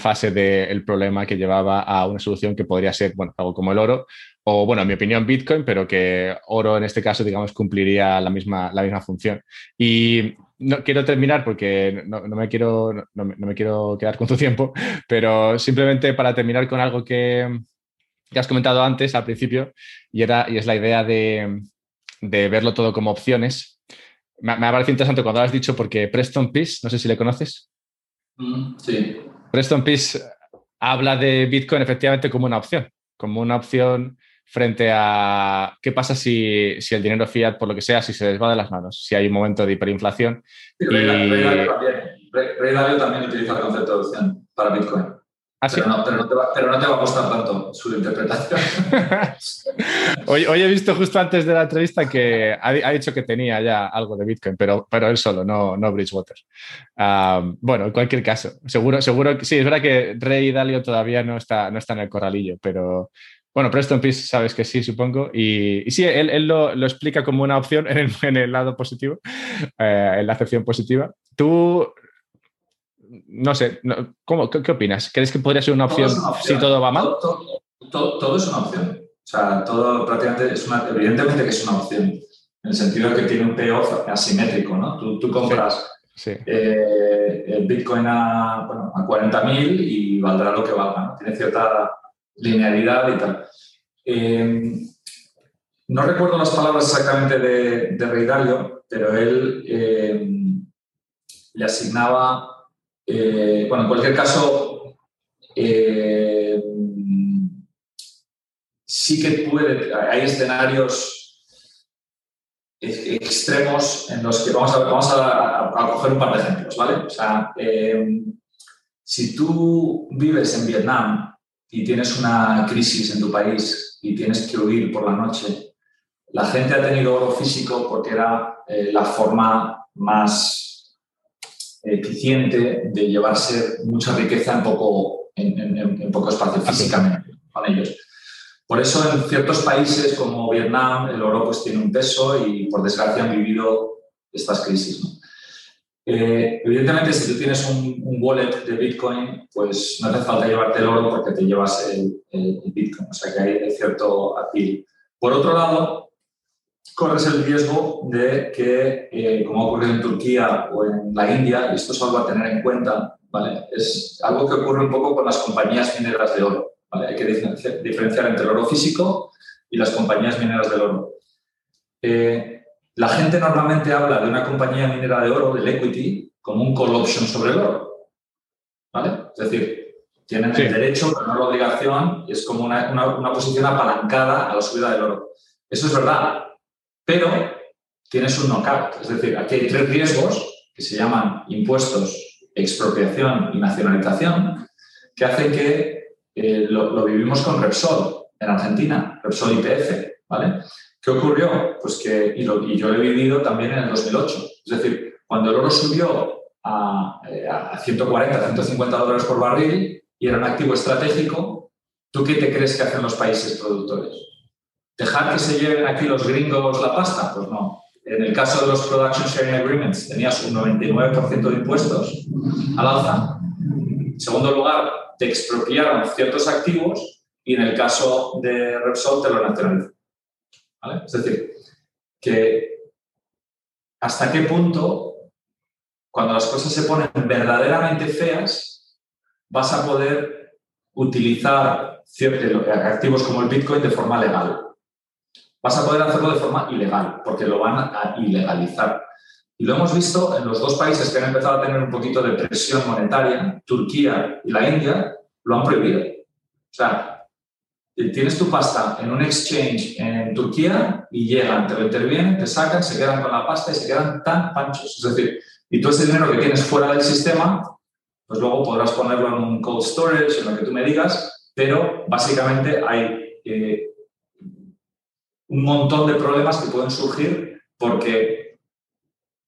fase del problema que llevaba a una solución que podría ser, bueno, algo como el oro, o bueno, en mi opinión, Bitcoin, pero que oro en este caso, digamos, cumpliría la misma, la misma función. Y no quiero terminar porque no, me quiero, no, me quiero quedar con tu tiempo, pero simplemente para terminar con algo que, has comentado antes, al principio, y, era, y es la idea de, verlo todo como opciones. Me, me, ha parecido interesante cuando lo has dicho porque Preston Peace, no sé si le conoces. Mm, sí. Preston Peace habla de Bitcoin efectivamente como una opción, como una opción frente a qué pasa si, el dinero fiat, por lo que sea, si se les va de las manos, si hay un momento de hiperinflación. Sí, Ray, Dalio también. también utiliza el concepto de opción para Bitcoin. ¿Ah, pero, no, te va, a costar tanto su interpretación. hoy, hoy, he visto justo antes de la entrevista que ha, dicho que tenía ya algo de Bitcoin, pero, pero él solo, no, no Bridgewater. bueno, en cualquier caso, seguro, seguro que sí, es verdad que Rey Dalio todavía no está, no está en el corralillo, pero, bueno, Preston Peace sabes que sí, supongo. Y, sí, él, lo, explica como una opción en el, lado positivo, eh, en la acepción positiva. Tú, no sé, ¿cómo, qué, opinas? ¿Crees que podría ser una opción, si todo va mal? Todo, es una opción. O sea, todo prácticamente es una, evidentemente que es una opción, en el sentido de que tiene un payoff asimétrico, ¿no? Tú, compras eh, el Bitcoin a, bueno, a 40.000 y valdrá lo que valga, ¿no? Tiene cierta linealidad y tal. Eh, no recuerdo las palabras exactamente de, de Rey Dalio, pero él eh, le asignaba, eh, bueno, en cualquier caso, sí que puede, hay escenarios extremos en los que vamos a, coger un par de ejemplos, ¿vale? O sea, si tú vives en Vietnam y tienes una crisis en tu país y tienes que huir por la noche, la gente ha tenido oro físico porque era eh, la forma más eficiente de llevarse mucha riqueza en poco, en, poco espacio físicamente con ellos. Por eso en ciertos países como Vietnam el oro pues tiene un peso y por desgracia han vivido estas crisis. Eh, evidentemente, si tú tienes un, wallet de Bitcoin, pues no hace falta llevarte el oro porque te llevas el, Bitcoin. O sea que hay cierto apil. Por otro lado, corres el riesgo de que, eh, como ha ocurrido en Turquía o en la India, y esto es algo a tener en cuenta, ¿vale? es algo que ocurre un poco con las compañías mineras de oro. ¿vale? Hay que diferenciar entre el oro físico y las compañías mineras del oro. Eh, la gente normalmente habla de una compañía minera de oro, del equity, como un call option sobre el oro. ¿Vale? Es decir, tienen el derecho, pero no la obligación, y es como una, una, posición apalancada a la subida del oro. Eso es verdad, pero tienes un knockout. Es decir, aquí hay tres riesgos que se llaman impuestos, expropiación y nacionalización, que hacen que eh, lo, vivimos con Repsol en Argentina, Repsol IPF, ¿vale? ¿Qué ocurrió? Pues que, y, yo lo he vivido también en el 2008. Es decir, cuando el oro subió a, a 140, 150 dólares por barril y era un activo estratégico, ¿tú qué te crees que hacen los países productores? ¿Dejar que se lleven aquí los gringos la pasta? Pues no. En el caso de los Production Sharing Agreements tenías un 99% de impuestos al alza. En segundo lugar, te expropiaron ciertos activos y en el caso de Repsol te lo nacionalizaron. Es decir, que hasta qué punto, cuando las cosas se ponen verdaderamente feas, vas a poder utilizar ciertos activos como el Bitcoin de forma legal. Vas a poder hacerlo de forma ilegal, porque lo van a ilegalizar. Y lo hemos visto en los dos países que han empezado a tener un poquito de presión monetaria, Turquía y la India, lo han prohibido. O sea, tienes tu pasta en un exchange en Turquía y llegan, te lo intervienen, te sacan, se quedan con la pasta y se quedan tan panchos. Es decir, y todo ese dinero que tienes fuera del sistema, pues luego podrás ponerlo en un cold storage, en lo que tú me digas, pero básicamente hay eh, un montón de problemas que pueden surgir porque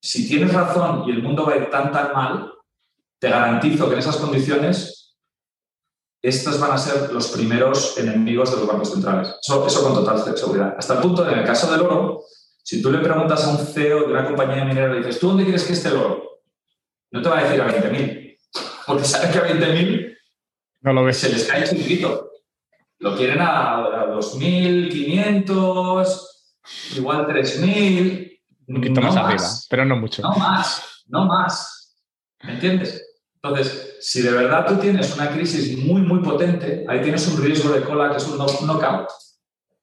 si tienes razón y el mundo va a ir tan tan mal, te garantizo que en esas condiciones estos van a ser los primeros enemigos de los bancos centrales. Eso, eso con total seguridad. Hasta el punto de, en el caso del oro, si tú le preguntas a un CEO de una compañía minera y le dices, ¿tú dónde quieres que esté el oro? No te va a decir a 20.000, porque sabe que a 20.000 no lo ves. se les cae chiquito. Lo quieren a, a 2.500, igual 3.000. Un poquito no más, arriba, pero no mucho. No más, no más. ¿Me entiendes? Entonces, si de verdad tú tienes una crisis muy, muy potente, ahí tienes un riesgo de cola que es un knock- knockout.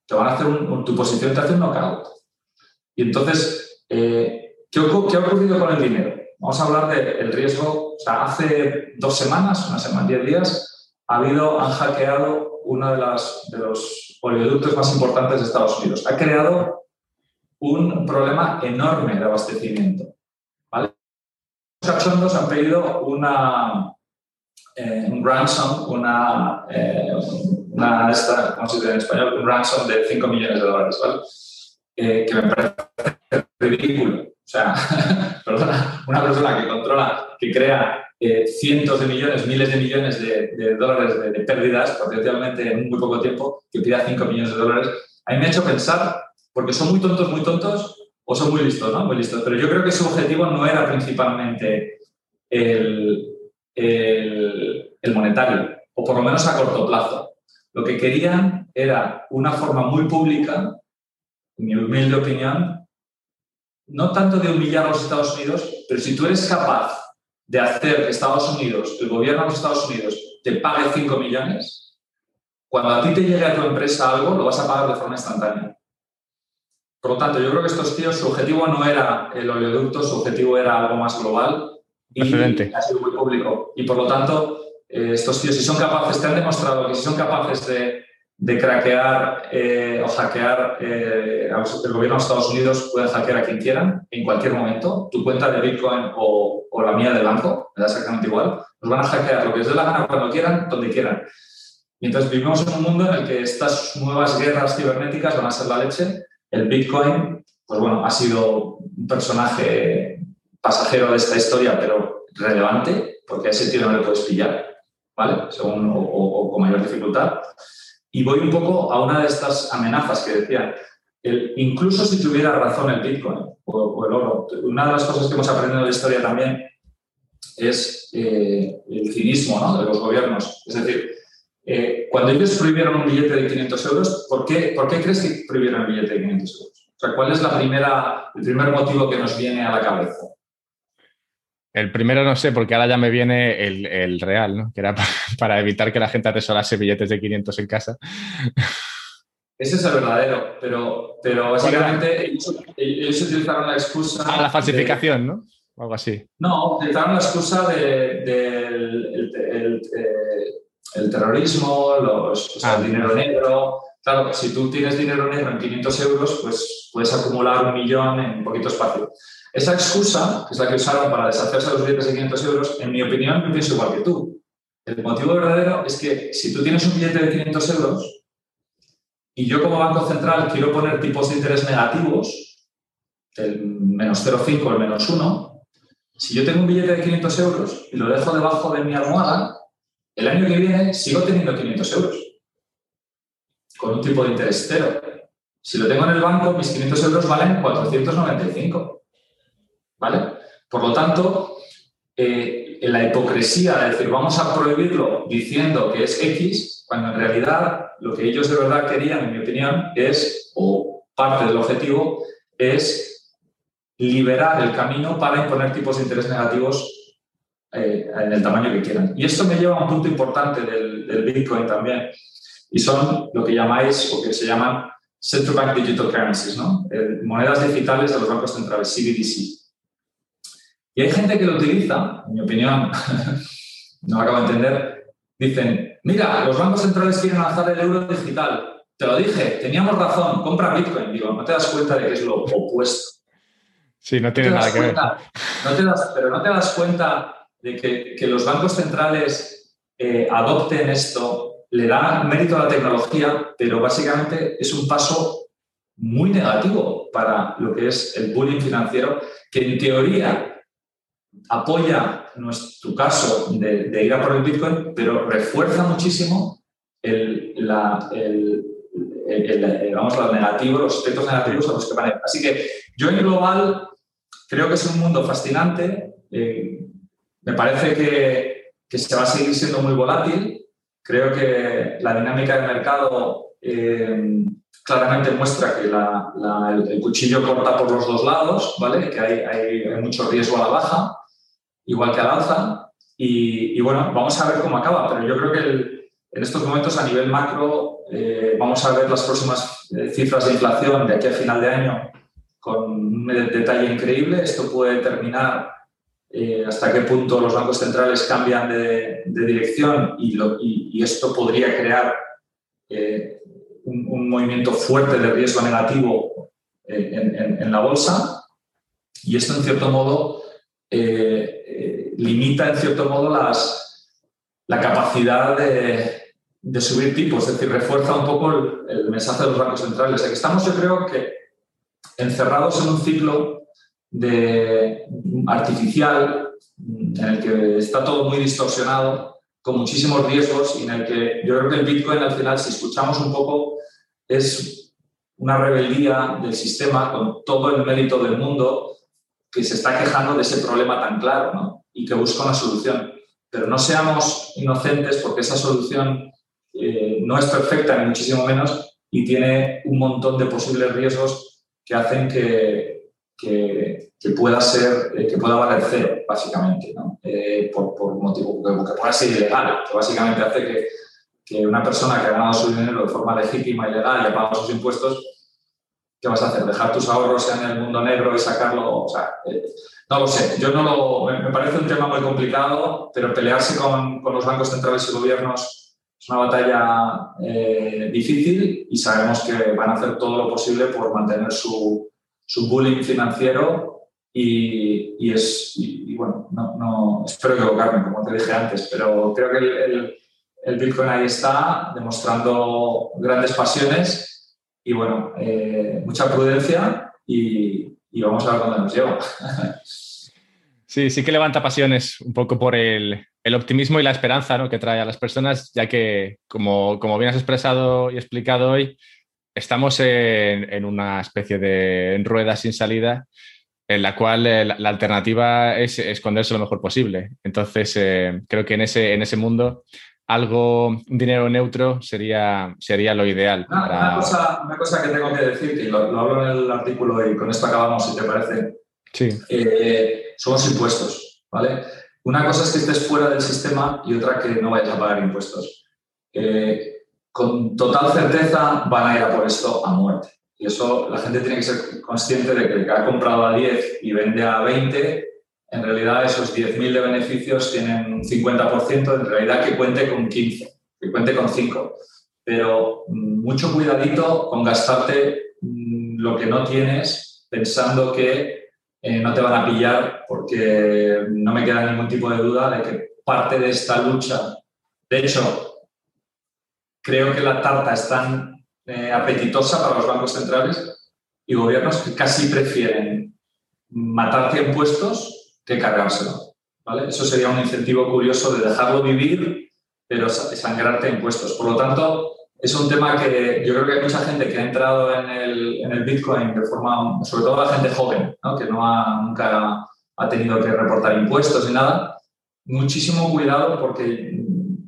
Te van a hacer un, tu posición te hace un knockout. Y entonces, eh, ¿qué, qué ha ocurrido con el dinero? Vamos a hablar del riesgo. O sea, hace dos semanas, una semana, diez días, ha habido, han hackeado uno de, las, de los oleoductos más importantes de Estados Unidos. Ha creado un problema enorme de abastecimiento. Los cachondos han pedido una, eh, un ransom, una, eh, una esta, ¿cómo se dice en español? Un ransom de 5 millones de dólares, ¿vale? Eh, que me parece ridículo. O sea, perdona, una persona que controla, que crea cientos de millones, miles de millones de, dólares de, de pérdidas potencialmente en muy poco tiempo, que pida 5 millones de dólares, a mí me ha hecho pensar, porque son muy tontos, muy tontos, o son muy listos, ¿no? Muy listos. Pero yo creo que su objetivo no era principalmente el, el, el monetario, o por lo menos a corto plazo. Lo que querían era una forma muy pública, en mi humilde opinión, no tanto de humillar a los Estados Unidos, pero si tú eres capaz de hacer que Estados Unidos, el gobierno de los Estados Unidos, te pague 5 millones, cuando a ti te llegue a tu empresa algo, lo vas a pagar de forma instantánea. Por lo tanto, yo creo que estos tíos, su objetivo no era el oleoducto, su objetivo era algo más global y Precedente. ha sido muy público. Y por lo tanto, eh, estos tíos, si son capaces, te han demostrado que si son capaces de, de craquear eh, o hackear eh, el gobierno de Estados Unidos, pueden hackear a quien quieran en cualquier momento. Tu cuenta de Bitcoin o, o la mía del banco, me da exactamente igual. Nos van a hackear lo que les dé la gana cuando quieran, donde quieran. Y entonces vivimos en un mundo en el que estas nuevas guerras cibernéticas van a ser la leche. El Bitcoin, pues bueno, ha sido un personaje pasajero de esta historia, pero relevante, porque a ese tío no le puedes pillar, ¿vale? Según, o, o- o con mayor dificultad. Y voy un poco a una de estas amenazas que decían. El- incluso si tuviera razón el Bitcoin o, el oro, una de las cosas que hemos aprendido de la historia también es eh, el cinismo de los gobiernos. Es decir, eh, cuando ellos prohibieron un billete de 500 euros, ¿por qué, ¿por qué crees que prohibieron el billete de 500 euros? O sea, ¿cuál es la primera, el primer motivo que nos viene a la cabeza? El primero no sé, porque ahora ya me viene el, el real, ¿no? Que era pa- para, evitar que la gente atesorase billetes de 500 en casa. Ese es el verdadero, pero, pero básicamente ellos, ellos utilizaron la excusa... Ah, la de- falsificación, ¿no? O algo así. No, utilizaron la excusa del de, el, terrorismo, los, o sea, Ah. el dinero negro. Claro, si tú tienes dinero negro en 500 euros, pues puedes acumular un millón en poquito espacio. Esa excusa, que es la que usaron para deshacerse de los billetes de 500 euros, en mi opinión, yo pienso igual que tú. El motivo verdadero es que si tú tienes un billete de 500 euros y yo como Banco Central quiero poner tipos de interés negativos, el menos 0,5 el menos 1, si yo tengo un billete de 500 euros y lo dejo debajo de mi almohada, el año que viene sigo teniendo 500 euros con un tipo de interés cero. Si lo tengo en el banco, mis 500 euros valen 495. ¿Vale? Por lo tanto, eh, la hipocresía de decir vamos a prohibirlo diciendo que es X, cuando en realidad lo que ellos de verdad querían, en mi opinión, es, o parte del objetivo, es liberar el camino para imponer tipos de interés negativos eh, en el tamaño que quieran. Y esto me lleva a un punto importante del, del Bitcoin también, y son lo que llamáis, o que se llaman Central Bank Digital Currencies, ¿no? Eh, monedas digitales de los bancos centrales, CBDC. Y hay gente que lo utiliza, en mi opinión, no acabo de entender, dicen, mira, los bancos centrales quieren lanzar el euro digital. Te lo dije, teníamos razón, compra Bitcoin. Digo, no te das cuenta de que es lo opuesto. Sí, no No tiene te nada que ver. cuenta, no te das- pero no te das cuenta de que, que los bancos centrales eh, adopten esto, le da mérito a la tecnología, pero básicamente es un paso muy negativo para lo que es el bullying financiero, que en teoría apoya nuestro caso de, ir a por el Bitcoin, pero refuerza muchísimo el, la, los negativos, los aspectos negativos a los que van Así que yo en global creo que es un mundo fascinante. Eh, me parece que, se va a seguir siendo muy volátil. Creo que la dinámica del mercado eh, claramente muestra que el, cuchillo corta por los dos lados, ¿vale? que hay, mucho riesgo a la baja, igual que al alza. Y, y, bueno, vamos a ver cómo acaba, pero yo creo que en estos momentos a nivel macro eh, vamos a ver las próximas eh, cifras de inflación de aquí a final de año con un detalle increíble. Esto puede determinar eh, hasta qué punto los bancos centrales cambian de, dirección y, y, esto podría crear un, movimiento fuerte de riesgo negativo en, la bolsa. Y esto, en cierto modo, limita, en cierto modo, las, la capacidad de, subir tipos, es decir, refuerza un poco el, mensaje de los bancos centrales. Aquí estamos, yo creo que encerrados en un ciclo de artificial en el que está todo muy distorsionado, con muchísimos riesgos y en el que yo creo que el Bitcoin al final, si escuchamos un poco, es una rebeldía del sistema con todo el mérito del mundo que se está quejando de ese problema tan claro ¿no? Y que busca una solución. Pero no seamos inocentes porque esa solución eh, no es perfecta ni muchísimo menos y tiene un montón de posibles riesgos que hacen que, que, pueda ser, eh, que pueda valer cero, básicamente, ¿no? Eh, por, por, motivo que, pueda ser ilegal, que básicamente hace que, que, una persona que ha ganado su dinero de forma legítima y legal ha pagado sus impuestos, ¿qué vas a hacer? ¿Dejar tus ahorros en el mundo negro y sacarlo? O sea, no lo sé, yo no lo, me, parece un tema muy complicado, pero pelearse con, con los bancos centrales y gobiernos es una batalla eh, difícil y sabemos que van a hacer todo lo posible por mantener su, su bullying financiero y, y es, y, bueno, no, no, espero equivocarme, como te dije antes, pero creo que el, el, Bitcoin ahí está demostrando grandes pasiones y bueno, eh, mucha prudencia y, vamos a ver dónde nos lleva. Sí, sí que levanta pasiones un poco por el, optimismo y la esperanza ¿no? que trae a las personas, ya que, como, como bien has expresado y explicado hoy, estamos en, en una especie de rueda sin salida en la cual eh, la, alternativa es esconderse lo mejor posible. Entonces, eh, creo que en ese, en ese mundo algo, un dinero neutro sería, sería lo ideal. Una, cosa, una, cosa, que tengo que decir, que lo, hablo en el artículo y con esto acabamos, si te parece, sí. Eh, son los impuestos. ¿vale? Una cosa es que estés fuera del sistema y otra que no vayas a pagar impuestos. Eh, con total certeza van a ir a por esto a muerte. Y eso la gente tiene que ser consciente de que el que ha comprado a 10 y vende a 20, en realidad esos 10.000 de beneficios tienen un 50%, en realidad que cuente con 15, que cuente con 5. Pero mm, mucho cuidadito con gastarte mm, lo que no tienes pensando que eh, no te van a pillar porque no me queda ningún tipo de duda de que parte de esta lucha, de hecho, creo que la tarta es tan eh, apetitosa para los bancos centrales y gobiernos que casi prefieren matarte impuestos que cargárselo. ¿vale? Eso sería un incentivo curioso de dejarlo vivir, pero sangrarte impuestos. Por lo tanto, es un tema que yo creo que hay mucha gente que ha entrado en el, en el Bitcoin de forma, sobre todo la gente joven, que no ha, nunca ha tenido que reportar impuestos ni nada. Muchísimo cuidado porque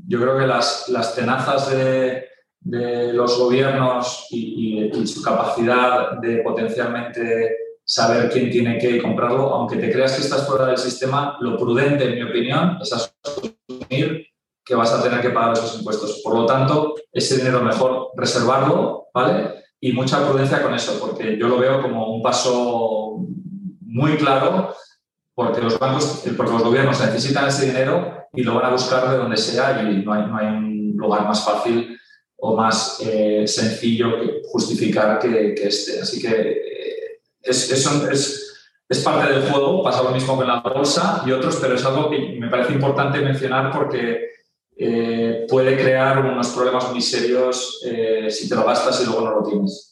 yo creo que las, las tenazas de, de los gobiernos y, su capacidad de potencialmente saber quién tiene que comprarlo, aunque te creas que estás fuera del sistema, lo prudente, en mi opinión, es asumir que vas a tener que pagar esos impuestos. Por lo tanto, ese dinero mejor reservarlo, ¿vale? Y mucha prudencia con eso, porque yo lo veo como un paso muy claro, porque los bancos, porque los gobiernos necesitan ese dinero y lo van a buscar de donde sea y no hay, no hay un lugar más fácil o más eh, sencillo que justificar que, que, este. Así que es, es, es parte del juego, pasa lo mismo con la bolsa y otros, pero es algo que me parece importante mencionar porque eh, puede crear unos problemas muy serios eh, si te lo gastas y luego no lo tienes.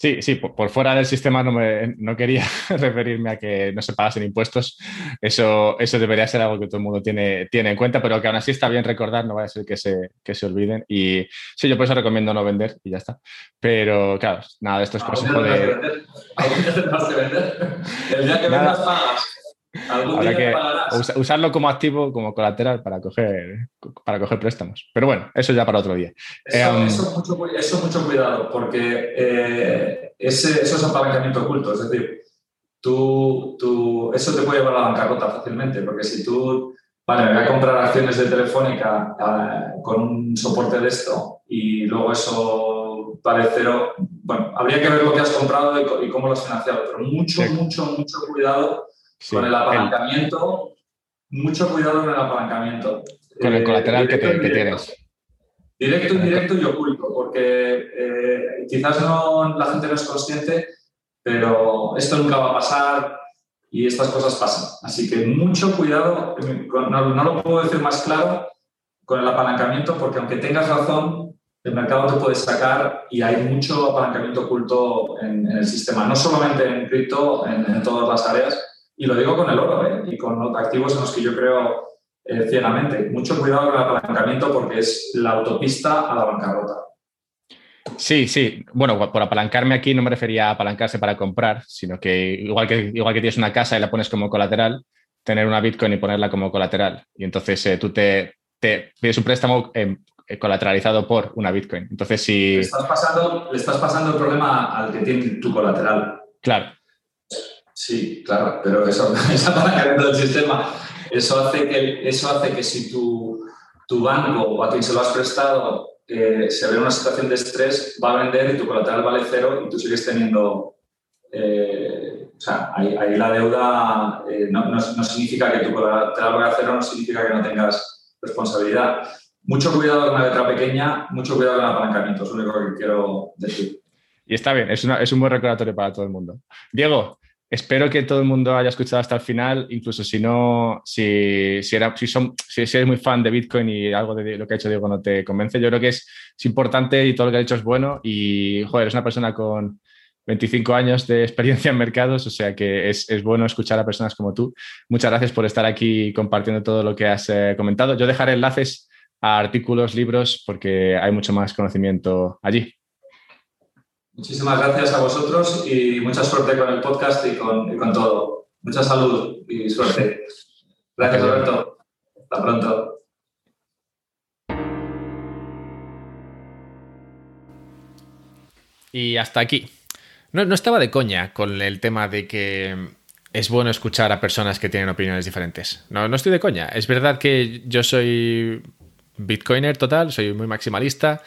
Sí, sí, por, fuera del sistema no, me, no quería referirme a que no se pagasen impuestos. Eso, eso debería ser algo que todo el mundo tiene, tiene en cuenta, pero que aún así está bien recordar, no va a ser que se, que se olviden. Y sí, yo por eso recomiendo no vender y ya está. Pero claro, nada, esto es consejo de... vender? El día que vendas pagas. Habrá que usarlo como activo, como colateral para coger, para coger préstamos. Pero bueno, eso ya para otro día. Eso, em, mucho, mucho, cuidado, porque eh, ese, eso es apalancamiento oculto. Es decir, tú, tú, eso te puede llevar a la bancarrota fácilmente, porque si tú, vale, me voy a comprar acciones de Telefónica eh, con un soporte de esto y luego eso vale cero, bueno, habría que ver lo que has comprado y, cómo lo has financiado, pero mucho, mucho, mucho cuidado con el apalancamiento, mucho cuidado con el apalancamiento. Con el colateral eh, que, tienes. Directo, indirecto y oculto, porque eh, quizás no, la gente no es consciente, pero esto nunca va a pasar y estas cosas pasan. Así que mucho cuidado, no, lo puedo decir más claro, con el apalancamiento, porque aunque tengas razón, el mercado te puede sacar y hay mucho apalancamiento oculto en, el sistema, no solamente en cripto, en todas las áreas, y lo digo con el oro ¿eh? y con activos en los que yo creo eh, ciegamente. Mucho cuidado con el apalancamiento porque es la autopista a la bancarrota. Sí, sí. Bueno, por apalancarme aquí no me refería a apalancarse para comprar, sino que igual que, igual que tienes una casa y la pones como colateral, tener una Bitcoin y ponerla como colateral. Y entonces eh, tú te, te, pides un préstamo colateralizado por una Bitcoin. Entonces, si... Le estás, pasando, le estás pasando el problema al que tiene tu colateral. Claro. Sí, claro, pero eso, esa apalancamiento del sistema, eso hace que, eso hace que si tu, tu banco o a quien se lo has prestado eh, se ve en una situación de estrés, va a vender y tu colateral vale cero y tú sigues teniendo... Eh, o sea, ahí, la deuda eh, no, no, significa que tu colateral valga cero, no significa que no tengas responsabilidad. Mucho cuidado con la letra pequeña, mucho cuidado con el apalancamiento, es lo único que quiero decir. Y está bien, es, es un buen recordatorio para todo el mundo. Diego, Espero que todo el mundo haya escuchado hasta el final, incluso si no, si, si, era, si, son, si, eres muy fan de Bitcoin y algo de lo que ha hecho Diego no te convence, yo creo que es, es importante y todo lo que ha dicho es bueno y, joder, eres una persona con 25 años de experiencia en mercados, o sea que es, es, bueno escuchar a personas como tú. Muchas gracias por estar aquí compartiendo todo lo que has eh, comentado. Yo dejaré enlaces a artículos, libros, porque hay mucho más conocimiento allí. Muchísimas gracias a vosotros y mucha suerte con el podcast y con, todo. Mucha salud y suerte. Gracias, Alberto. Hasta pronto. Y hasta aquí. No, no, estaba de coña con el tema de que es bueno escuchar a personas que tienen opiniones diferentes. No, no estoy de coña. Es verdad que yo soy bitcoiner total, soy muy maximalista.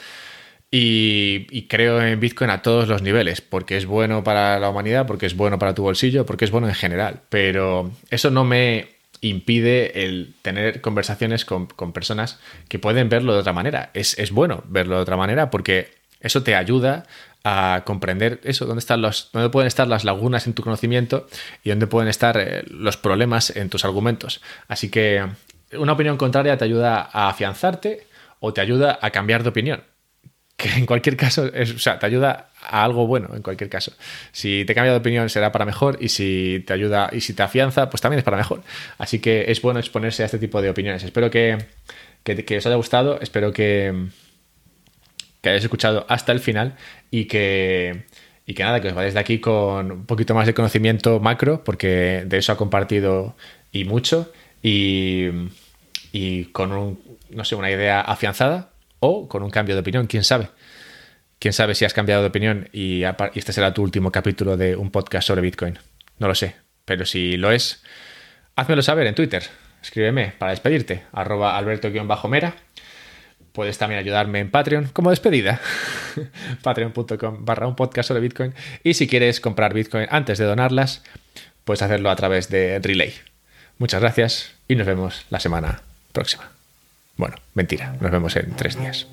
Y, creo en Bitcoin a todos los niveles, porque es bueno para la humanidad, porque es bueno para tu bolsillo, porque es bueno en general. Pero eso no me impide el tener conversaciones con, personas que pueden verlo de otra manera. Es, bueno verlo de otra manera porque eso te ayuda a comprender eso, dónde, están los, dónde pueden estar las lagunas en tu conocimiento y dónde pueden estar eh, los problemas en tus argumentos. Así que una opinión contraria te ayuda a afianzarte o te ayuda a cambiar de opinión que en cualquier caso, es, o sea, te ayuda a algo bueno, en cualquier caso. Si te cambia de opinión será para mejor y si te ayuda y si te afianza, pues también es para mejor. Así que es bueno exponerse a este tipo de opiniones. Espero que, que, os haya gustado, espero que, que hayáis escuchado hasta el final y que, y que nada, que os vayáis de aquí con un poquito más de conocimiento macro, porque de eso ha compartido y mucho, y, y con un, no sé, una idea afianzada o con un cambio de opinión, quién sabe. Quién sabe si has cambiado de opinión y, este será tu último capítulo de un podcast sobre Bitcoin. No lo sé, pero si lo es, házmelo saber en Twitter. Escríbeme para despedirte, arroba alberto-mera. Puedes también ayudarme en Patreon como despedida. Patreon.com barra un podcast sobre Bitcoin. Y si quieres comprar Bitcoin antes de donarlas, puedes hacerlo a través de Relay. Muchas gracias y nos vemos la semana próxima. Bueno, mentira, nos vemos en tres días.